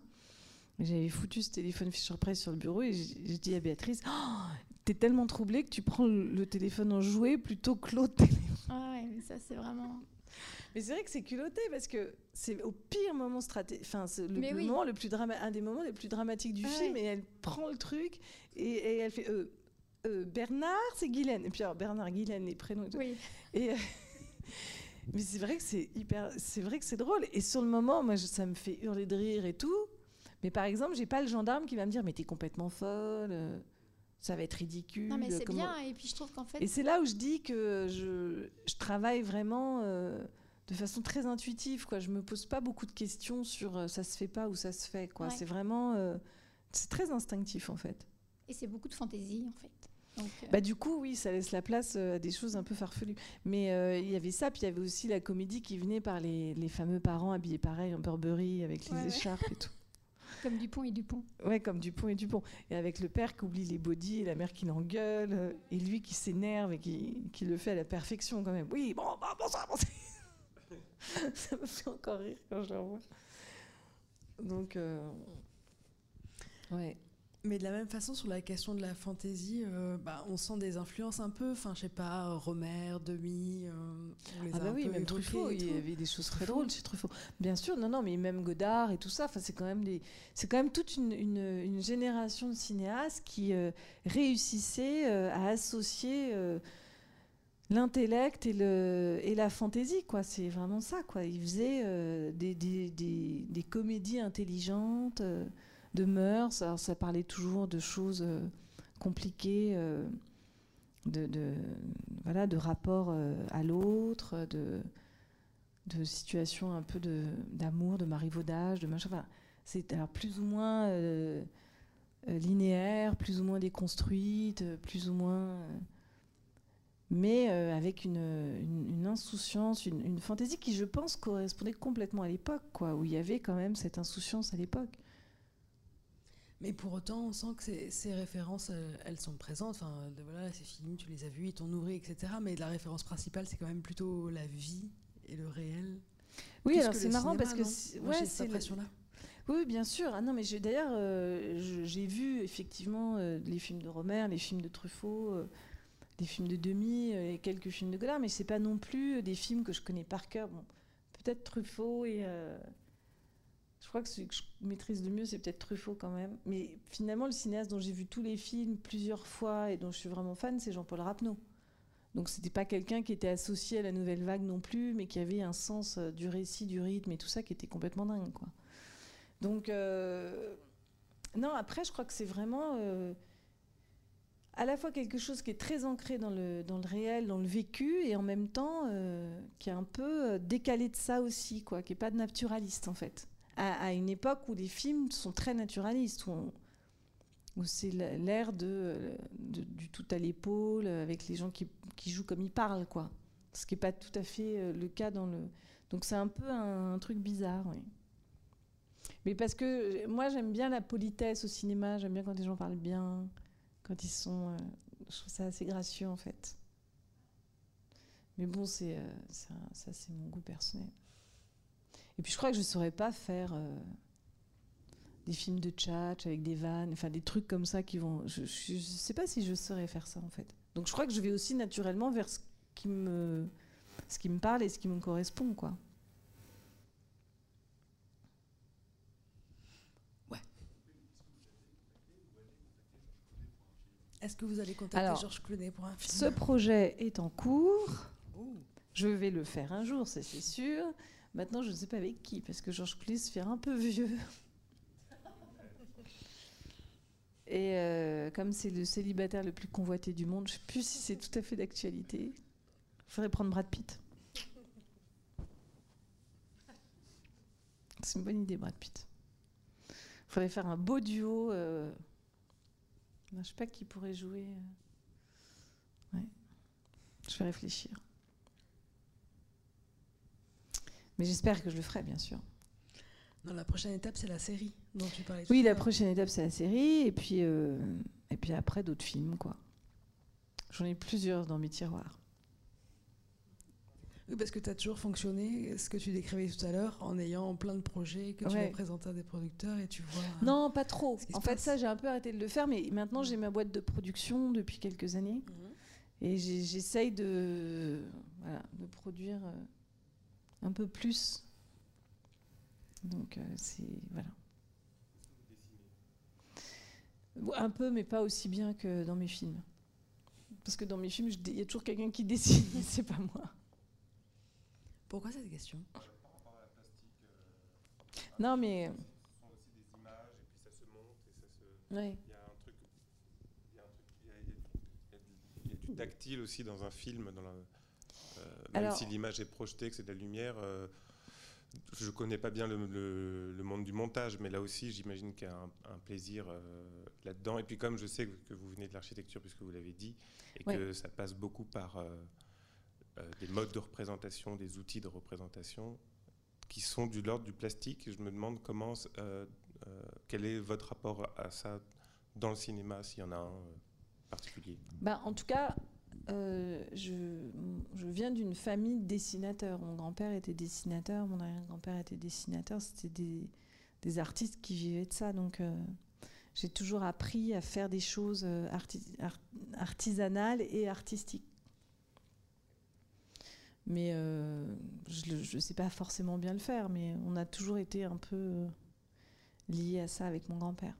J'avais foutu ce téléphone Fisher Price sur le bureau et j'ai j'ai dit à Béatrice, oh, t'es tellement troublée que tu prends le, téléphone en jouet plutôt que l'autre téléphone. Ah ouais, mais ça, c'est vraiment. Mais c'est vrai que c'est culotté parce que c'est au pire moment stratégique. Enfin, c'est le, Mais le oui. moment le plus drama- un des moments les plus dramatiques du Ouais. film et elle prend le truc et, et elle fait euh, euh, Bernard, c'est Guylaine. Et puis alors Bernard, Guylaine, les prénoms et tout. Oui. Et, euh, mais c'est vrai que c'est hyper, c'est vrai que c'est drôle. Et sur le moment, moi, je- ça me fait hurler de rire et tout. Mais par exemple, j'ai pas le gendarme qui va me dire mais t'es complètement folle, euh, ça va être ridicule. Non, mais c'est comment- bien. Et puis, je trouve qu'en fait. et c'est là où je dis que je, je travaille vraiment euh, de façon très intuitive. Quoi. Je me pose pas beaucoup de questions sur euh, ça se fait pas ou ça se fait. Quoi. Ouais. C'est vraiment. euh, c'est très instinctif en fait. Et c'est beaucoup de fantaisie, en fait. Donc, euh, Bah, du coup, oui, ça laisse la place à des choses un peu farfelues. Mais il y avait ça, puis il y avait aussi la comédie qui venait par les, les fameux parents habillés pareil en Burberry avec les Ouais, ouais. écharpes et tout. Comme Dupont et Dupont. Ouais, comme Dupont et Dupont. Et avec le père qui oublie les bodys et la mère qui l'engueule, euh, et lui qui s'énerve et qui, qui le fait à la perfection quand même. Oui, bon, bon bonsoir, bonsoir. Ça me fait encore rire quand je le revois. Donc, euh, ouais. Mais de la même façon, sur la question de la fantaisie, euh, bah, on sent des influences un peu. Enfin, je sais pas, Romer, Demi. euh, on les Ah bah oui, même Truffaut, il y avait des choses très drôles chez Truffaut. Bien sûr, non, non, mais même Godard et tout ça, c'est quand même des, c'est quand même toute une, une- une génération de cinéastes qui euh, réussissaient à associer l'intellect et, le, et la fantaisie, quoi. C'est vraiment ça, quoi. Ils faisaient des, des, des- des comédies intelligentes, de mœurs. Alors, ça parlait toujours de choses euh, compliquées. euh, de, de- voilà, de rapport euh, à l'autre, de, de situations un peu d'amour, de, marivaudage, de machin. C'est alors plus ou moins linéaire, plus ou moins déconstruite, plus ou moins. mais avec une, une- une insouciance, une, une fantaisie qui, je pense, correspondait complètement à l'époque, quoi, où il y avait quand même cette insouciance à l'époque. Mais pour autant, on sent que ces, ces références, euh, elles sont présentes. Enfin, de- voilà, ces films, tu les as vus, ils t'ont nourri, etc. Mais la référence principale, c'est quand même plutôt la vie et le réel. Oui, alors c'est marrant cinéma, parce que c'est- ouais, cette impression-là. Oui, bien sûr. Ah non, mais d'ailleurs, euh, j'ai vu effectivement euh, les films de Romer, les films de Truffaut, euh, les films de Demi et quelques films de Godard, mais c'est pas non plus des films que je connais par cœur. Bon, peut-être Truffaut et je crois que celui que je maîtrise le mieux, c'est peut-être Truffaut quand même. Mais finalement, le cinéaste dont j'ai vu tous les films plusieurs fois et dont je suis vraiment fan, c'est Jean-Paul Rapneau. Donc c'était pas quelqu'un qui était associé à la nouvelle vague non plus, mais qui avait un sens euh, du récit, du rythme et tout ça qui était complètement dingue. Donc euh, non, après je crois que c'est vraiment euh, à la fois quelque chose qui est très ancré dans le, dans le réel, dans le vécu, et en même temps qui est un peu décalé de ça aussi, quoi, qui est pas de naturaliste en fait. À, une époque où les films sont très naturalistes, où c'est l'ère de, du tout à l'épaule, avec les gens qui, jouent comme ils parlent, quoi. Ce qui n'est pas tout à fait euh, le cas dans le. Donc c'est un peu un, truc bizarre. Mais parce que moi j'aime bien la politesse au cinéma, j'aime bien quand les gens parlent bien, quand ils sont. Euh, je trouve ça assez gracieux en fait. Mais bon, c'est euh, ça, c'est mon goût personnel. Et puis je crois que je ne saurais pas faire. Euh, des films de tchatch avec des vannes, enfin des trucs comme ça qui vont. Je, je, sais pas si je saurais faire ça en fait. Donc je crois que je vais aussi naturellement vers ce qui me, ce qui me parle et ce qui me correspond quoi. Ouais. Est-ce que vous allez contacter Georges Clooney pour un film? Ce projet est en cours. Ouh. Je vais le faire un jour, c'est sûr. Maintenant, je ne sais pas avec qui, parce que Georges Clooney se fait un peu vieux. Et euh, comme c'est le célibataire le plus convoité du monde, je ne sais plus si c'est tout à fait d'actualité. Il faudrait prendre Brad Pitt. C'est une bonne idée, Brad Pitt. Il faudrait faire un beau duo. Euh... Je ne sais pas qui pourrait jouer. Ouais. Je vais réfléchir. Mais j'espère que je le ferai, bien sûr. Non, la prochaine étape, c'est la série dont tu parlais. Oui, la prochaine étape, c'est la série, et puis, euh, et puis après, d'autres films, quoi. J'en ai plusieurs dans mes tiroirs. Oui, parce que tu as toujours fonctionné, ce que tu décrivais tout à l'heure, en ayant plein de projets que tu Ouais. vas présenter à des producteurs et tu vois. Non, pas trop. En fait, passe. ça, j'ai un peu arrêté de le faire, mais maintenant, j'ai ma boîte de production depuis quelques années. Mhm. Et j'essaye de, voilà, de produire euh, un peu plus. Donc, euh, c'est. Voilà. Un peu, mais pas aussi bien que dans mes films. Parce que dans mes films, il y a toujours quelqu'un qui dessine, c'est pas moi. Pourquoi cette question? Non, mais. Ce sont aussi des images et puis ça se monte et ça se. Ouais. Il y a un truc. Il y a, un truc, il y a- il y a- du- il y a du tactile aussi dans un film. Dans la, euh, même Alors- si l'image est projetée, que c'est de la lumière. euh, je connais pas bien le, le- le monde du montage, mais là aussi, j'imagine qu'il y a un, un plaisir euh, là-dedans. Et puis, comme je sais que, vous venez de l'architecture, puisque vous l'avez dit, et Ouais. que ça passe beaucoup par euh, des modes de représentation, des outils de représentation qui sont du l'ordre du plastique. Je me demande comment, quel est votre rapport à ça dans le cinéma, s'il y en a un particulier? Bah, en tout cas, euh, je, viens d'une famille de dessinateurs. Mon grand-père était dessinateur, mon arrière-grand-père était dessinateur. C'était des, artistes qui vivaient de ça. Donc, euh, j'ai toujours appris à faire des choses euh, arti- art- artisanales et artistiques. Mais je ne sais pas forcément bien le faire, mais on a toujours été un peu liés à ça avec mon grand-père.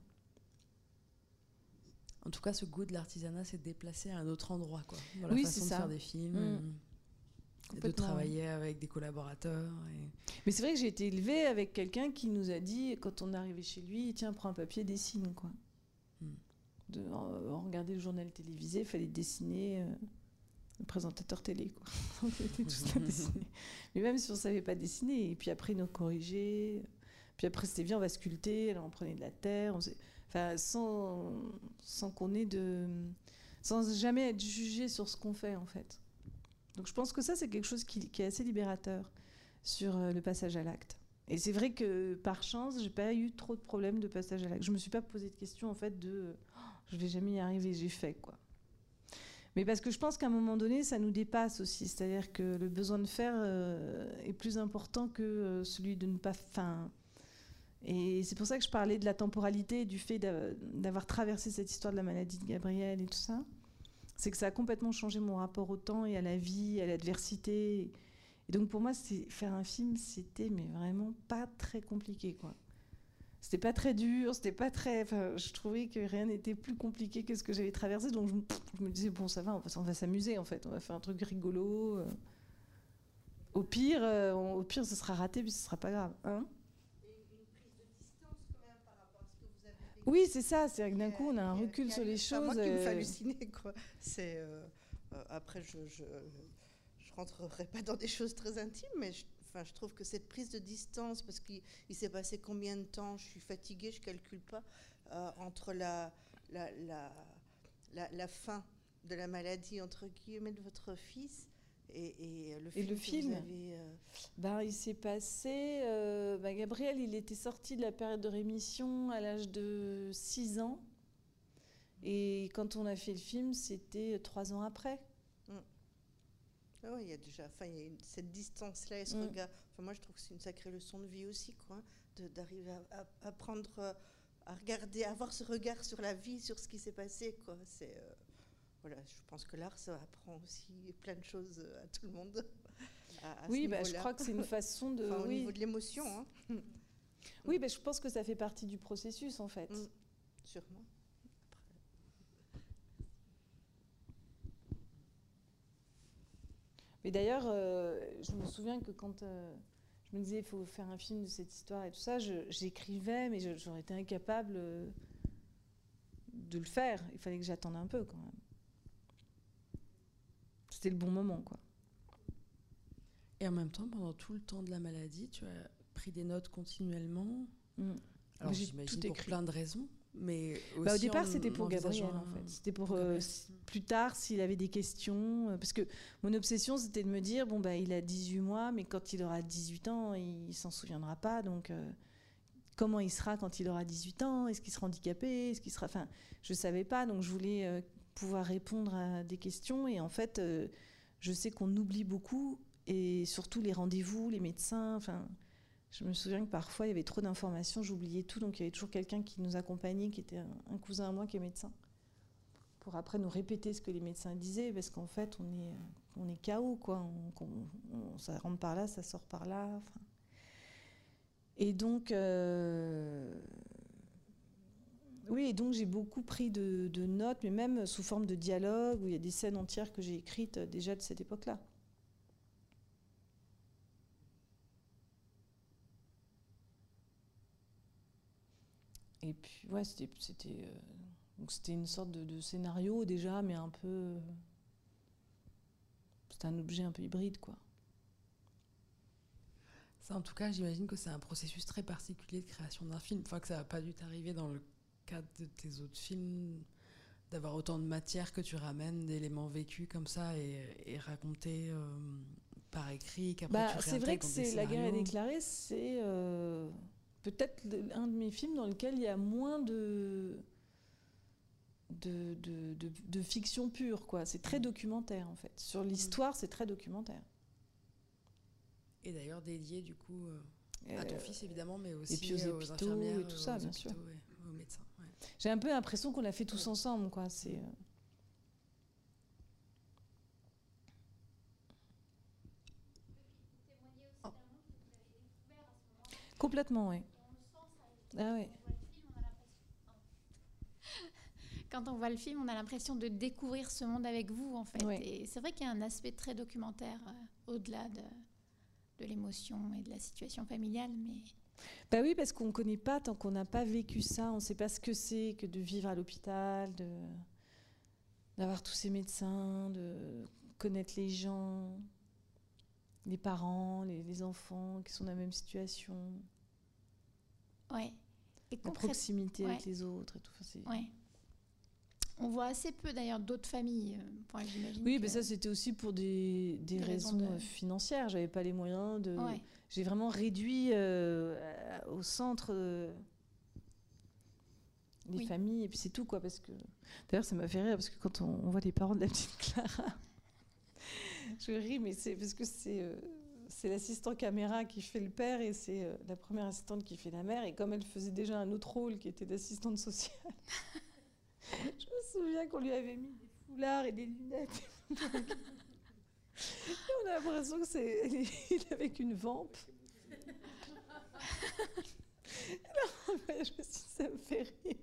En tout cas, ce goût de l'artisanat s'est déplacé à un autre endroit, quoi. Dans la Oui, façon c'est de ça. faire des films, Mm. et de travailler avec des collaborateurs. et- Mais c'est vrai que j'ai été élevée avec quelqu'un qui nous a dit, quand on est arrivé chez lui, tiens, prends un papier, dessine, quoi. Hmm. De, on regardait le journal télévisé, il fallait dessiner euh, le présentateur télé, quoi. on était tous là dessiner. Mais même si on savait pas dessiner, et puis après, ils nous corrigeaient. Puis après, c'était bien, on va sculpter, on prenait de la terre, enfin, sans, sans qu'on ait de... sans jamais être jugé sur ce qu'on fait, en fait. Donc je pense que ça, c'est quelque chose qui, est assez libérateur sur euh, le passage à l'acte. Et c'est vrai que par chance, j'ai pas eu trop de problèmes de passage à l'acte. Je me suis pas posé de questions en fait de oh, je vais jamais y arriver, j'ai fait quoi. Mais parce que je pense qu'à un moment donné, ça nous dépasse aussi. C'est-à-dire que le besoin de faire euh, est plus important que euh, celui de ne pas. Fin, et c'est pour ça que je parlais de la temporalité, du fait d'a- d'avoir traversé cette histoire de la maladie de Gabriel et tout ça. C'est que ça a complètement changé mon rapport au temps et à la vie, à l'adversité. Et donc pour moi, faire un film, c'était mais vraiment pas très compliqué, quoi. c'était pas très dur, c'était pas très. Je trouvais que rien n'était plus compliqué que ce que j'avais traversé, donc je, me- disais bon, ça va, on va, s'amuser en fait, on va faire un truc rigolo. euh. Au pire, euh, au pire, ce sera raté, puis ce sera pas grave, hein Oui, c'est ça. C'est que d'un coup, on a un recul sur les C'est moi choses. qui me fait euh, halluciner, quoi. C'est euh, euh, après, je, je je rentrerai pas dans des choses très intimes, mais je, enfin, je trouve que cette prise de distance, parce qu'il il s'est passé combien de temps, je suis fatiguée, je calcule pas, euh, entre la la, la la la fin de la maladie entre guillemets de votre fils et, et le Et film. le que film. vous avez, euh, Ben, il s'est passé. euh, ben, Gabriel, il était sorti de la période de rémission à l'âge de 6 ans. Et quand on a fait le film, c'était trois ans après. Ah ouais, il y a déjà, enfin, il y a une- cette distance-là et ce Mm. regard. Enfin, moi, je trouve que c'est une sacrée leçon de vie aussi, quoi, hein, d'arriver à, à, à prendre, euh, à regarder, à avoir ce regard sur la vie, sur ce qui s'est passé, quoi. C'est, euh, voilà, je pense que l'art, ça apprend aussi plein de choses à tout le monde. à- à ce oui, ben, je crois que c'est une façon de. Enfin, au oui, niveau de l'émotion, hein, oui ben, je pense que ça fait partie du processus en fait. Mm. sûrement. Mais d'ailleurs, euh, je me souviens que quand euh, je me disais il faut faire un film de cette histoire et tout ça, j'écrivais, mais j'aurais été incapable euh, de le faire. Il fallait que j'attende un peu quand même. C'était le bon moment, quoi. Et en même temps, pendant tout le temps de la maladie, tu as pris des notes continuellement. Mm. Alors j'imagine pour plein de raisons, mais Bah, au départ, c'était pour Gabriel, en fait. C'était pour, pour euh, plus tard, s'il avait des questions. euh, Parce que mon obsession, c'était de me dire bon, bah, il a 18 mois, mais quand il aura 18 ans, il s'en souviendra pas. Donc, euh, comment il sera quand il aura 18 ans? Est-ce qu'il sera handicapé? Est-ce qu'il sera. Enfin, je savais pas, donc je voulais pouvoir répondre à des questions. Et en fait, euh, je sais qu'on oublie beaucoup, et surtout les rendez-vous, les médecins. Enfin. Je me souviens que parfois il y avait trop d'informations, j'oubliais tout, donc il y avait toujours quelqu'un qui nous accompagnait, qui était un, cousin à moi qui est médecin, pour après nous répéter ce que les médecins disaient, parce qu'en fait on est, on est KO, quoi. On, ça rentre par là, ça sort par là. Et donc, euh, oui, et donc j'ai beaucoup pris de, notes, mais même sous forme de dialogue, où il y a des scènes entières que j'ai écrites euh, déjà de cette époque-là. Et puis, ouais, c'était, euh, une sorte de, scénario déjà, mais un peu. C'était un objet un peu hybride, quoi. Ça, en tout cas, j'imagine que c'est un processus très particulier de création d'un film. Enfin, que ça n'a pas dû t'arriver dans le cadre de tes autres films, d'avoir autant de matière que tu ramènes, d'éléments vécus comme ça et, et racontés euh, par écrit, Bah, c'est vrai que c'est La guerre est déclarée, c'est euh, peut-être un de mes films dans lequel il y a moins de. De, de, de- de fiction pure, quoi. C'est très documentaire, en fait. Sur l'histoire, c'est très documentaire. Et d'ailleurs dédié, du coup, euh, à ton fils, évidemment, mais aussi puis aux hôpitaux infirmières, et tout ça, aux bien sûr. et aux. J'ai un peu l'impression qu'on l'a fait tous ensemble, quoi. C'est. euh, Complètement, oui. Ah ouais. Quand on voit le film, on a l'impression de découvrir ce monde avec vous, en fait. Et c'est vrai qu'il y a un aspect très documentaire euh, au-delà de, de l'émotion et de la situation familiale, mais Bah oui, parce qu'on ne connaît pas tant qu'on n'a pas vécu ça. On ne sait pas ce que c'est que de vivre à l'hôpital, de d'avoir tous ces médecins, de connaître les gens, les parents, les, les enfants qui sont dans la même situation, ouais. Et la proximité avec les autres et tout. Enfin, c'est- Ouais. On voit assez peu d'ailleurs d'autres familles. euh, Oui, que- mais ça c'était aussi pour des, des Des raisons raisons de- euh, financières. J'avais pas les moyens de. Ouais. J'ai vraiment réduit euh, au centre euh, les Oui. familles et puis c'est tout quoi. Parce que d'ailleurs ça m'a fait rire parce que quand on, on voit les parents de la petite Clara, je ris mais c'est parce que c'est euh, c'est l'assistant caméra qui fait le père et c'est euh, la première assistante qui fait la mère et comme elle faisait déjà un autre rôle qui était d'assistante sociale, Je me souviens qu'on lui avait mis des foulards et des lunettes. et on a l'impression que c'est il avait qu'une vampe. non, je me suis dit, ça me fait rire.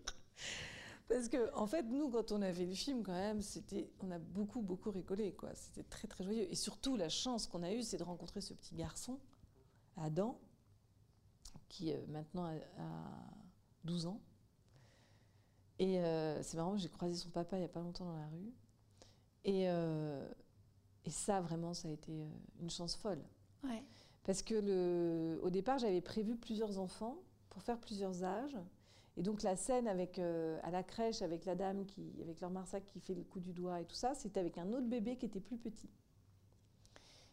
Parce que, en fait, nous, quand on avait le film, quand même, c'était, on a beaucoup, beaucoup rigolé, quoi. C'était très, très joyeux. Et surtout, la chance qu'on a eue, c'est de rencontrer ce petit garçon, Adam, qui euh, maintenant a, a 12 ans, et euh, c'est marrant, j'ai croisé son papa il n'y a pas longtemps dans la rue. Et, euh, et ça, vraiment, ça a été euh, une chance folle. Ouais. Parce que le, au départ, j'avais prévu plusieurs enfants pour faire plusieurs âges. Et donc la scène avec, euh, à la crèche avec la dame, qui, avec leur marsac qui fait le coup du doigt et tout ça, c'était avec un autre bébé qui était plus petit.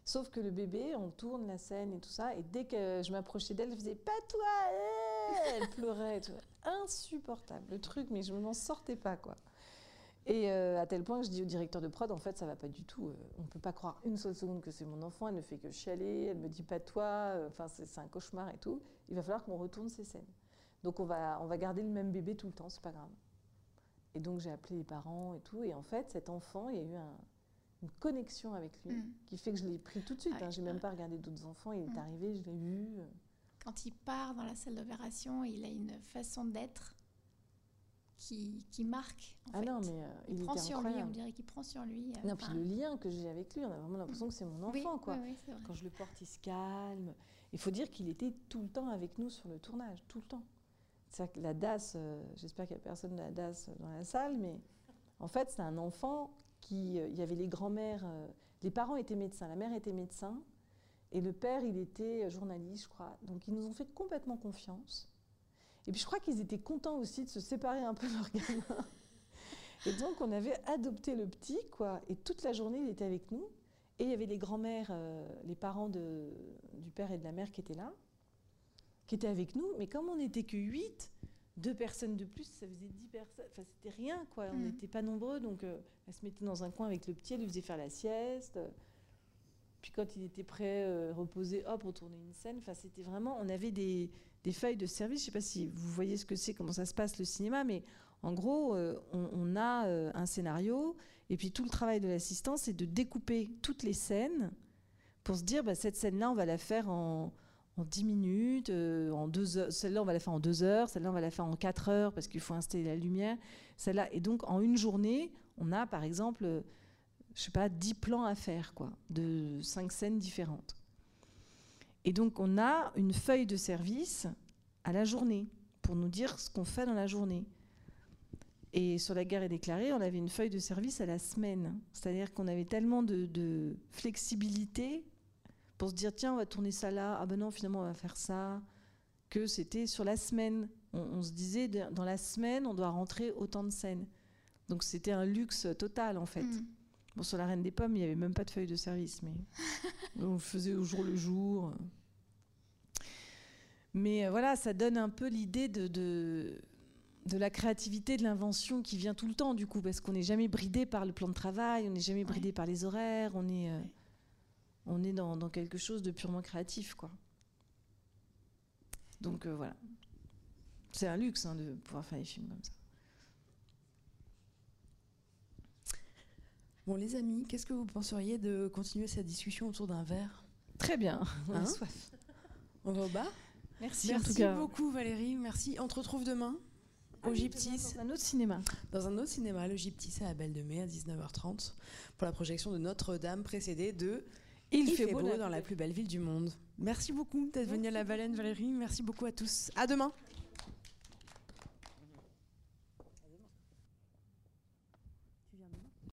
Sauf que le bébé, on tourne la scène et tout ça, et dès que je m'approchais d'elle, elle faisait pas toi, eh elle pleurait, insupportable le truc, mais je ne m'en sortais pas quoi. Et euh, à tel point que je dis au directeur de prod, en fait, ça va pas du tout. euh, on peut pas croire une seule seconde que c'est mon enfant. Elle ne fait que chialer, elle me dit pas toi. euh, Enfin, c'est c'est un cauchemar et tout. Il va falloir qu'on retourne ces scènes. Donc on va, on va garder le même bébé tout le temps, c'est pas grave. Et donc j'ai appelé les parents et tout. Et en fait, cet enfant, il y a eu un- une connexion avec lui Mm. qui fait que je l'ai pris tout de suite. Hein. J'ai même pas regardé d'autres enfants. Il est Mm. arrivé, je l'ai vu. Quand il part dans la salle d'opération, il a une façon d'être qui, qui marque. en Ah fait. non, mais euh, il, il, prend sur lui, on dirait qu'il prend sur lui. euh, Non, puis le lien que j'ai avec lui, on a vraiment l'impression que c'est mon oui, enfant, quoi. oui, oui. Quand je le porte, il se calme. Il faut dire qu'il était tout le temps avec nous sur le tournage, tout le temps. C'est que la DAS, euh, j'espère qu'il n'y a personne de la DAS dans la salle, mais en fait, c'est un enfant qui. il y avait les grands-mères. les parents étaient médecins, la mère était médecin, et le père, il était journaliste, je crois. Donc, ils nous ont fait complètement confiance. Et puis, je crois qu'ils étaient contents aussi de se séparer un peu de leur gamin. Et donc, on avait adopté le petit, quoi. Et toute la journée, il était avec nous. Et il y avait les grands-mères, euh, les parents de- du père et de la mère qui étaient là, qui étaient avec nous. Mais comme on n'était que 8, deux personnes de plus, ça faisait 10 personnes. Enfin, c'était rien, quoi. On Mm. n'était pas nombreux. Donc, euh, elle se mettait dans un coin avec le petit, elle lui faisait faire la sieste. Puis quand il était prêt, euh, reposé, hop, on tournait une scène. Enfin, c'était vraiment... On avait des, feuilles de service. Je ne sais pas si vous voyez ce que c'est, comment ça se passe, le cinéma, mais en gros, euh, on, a euh, un scénario, et puis tout le travail de l'assistant, c'est de découper toutes les scènes pour se dire, bah, cette scène-là, on va la faire en, en 10 minutes, euh, en deux heures. Celle-là, on va la faire en 2 heures, celle-là, on va la faire en 4 heures parce qu'il faut installer la lumière. Celle-là, et donc, en une journée, on a, par exemple, je sais pas, 10 plans à faire, quoi, de 5 scènes différentes. Et donc, on a une feuille de service à la journée pour nous dire ce qu'on fait dans la journée. Et sur la guerre est déclarée, on avait une feuille de service à la semaine. C'est-à-dire qu'on avait tellement de, flexibilité pour se dire tiens, on va tourner ça là, ah ben non, finalement, on va faire ça, que c'était sur la semaine. On, se disait dans la semaine, on doit rentrer autant de scènes. Donc c'était un luxe total en fait. Mm. Bon, sur la Reine des Pommes, il n'y avait même pas de feuille de service, mais on le faisait au jour le jour. Mais euh, voilà, ça donne un peu l'idée de, de, de la créativité, de l'invention qui vient tout le temps, du coup, parce qu'on n'est jamais bridé par le plan de travail, on n'est jamais bridé par les horaires, on est, euh, on est dans, dans quelque chose de purement créatif, quoi. Donc euh, voilà. C'est un luxe hein, de pouvoir faire des films comme ça. Bon, les amis, qu'est-ce que vous penseriez de continuer cette discussion autour d'un verre? Très bien. On a Hein? soif. On va au bar? Merci, Merci en tout cas. beaucoup Valérie, merci. On te retrouve demain au Gyptis, Dans un autre cinéma. dans un autre cinéma, le Gyptis à la Belle de Mai à 19h30 pour la projection de Notre-Dame précédée de Il, fait, beau, dans la plus belle ville du monde. Merci beaucoup d'être venue à la Baleine Valérie, merci beaucoup à tous. À demain.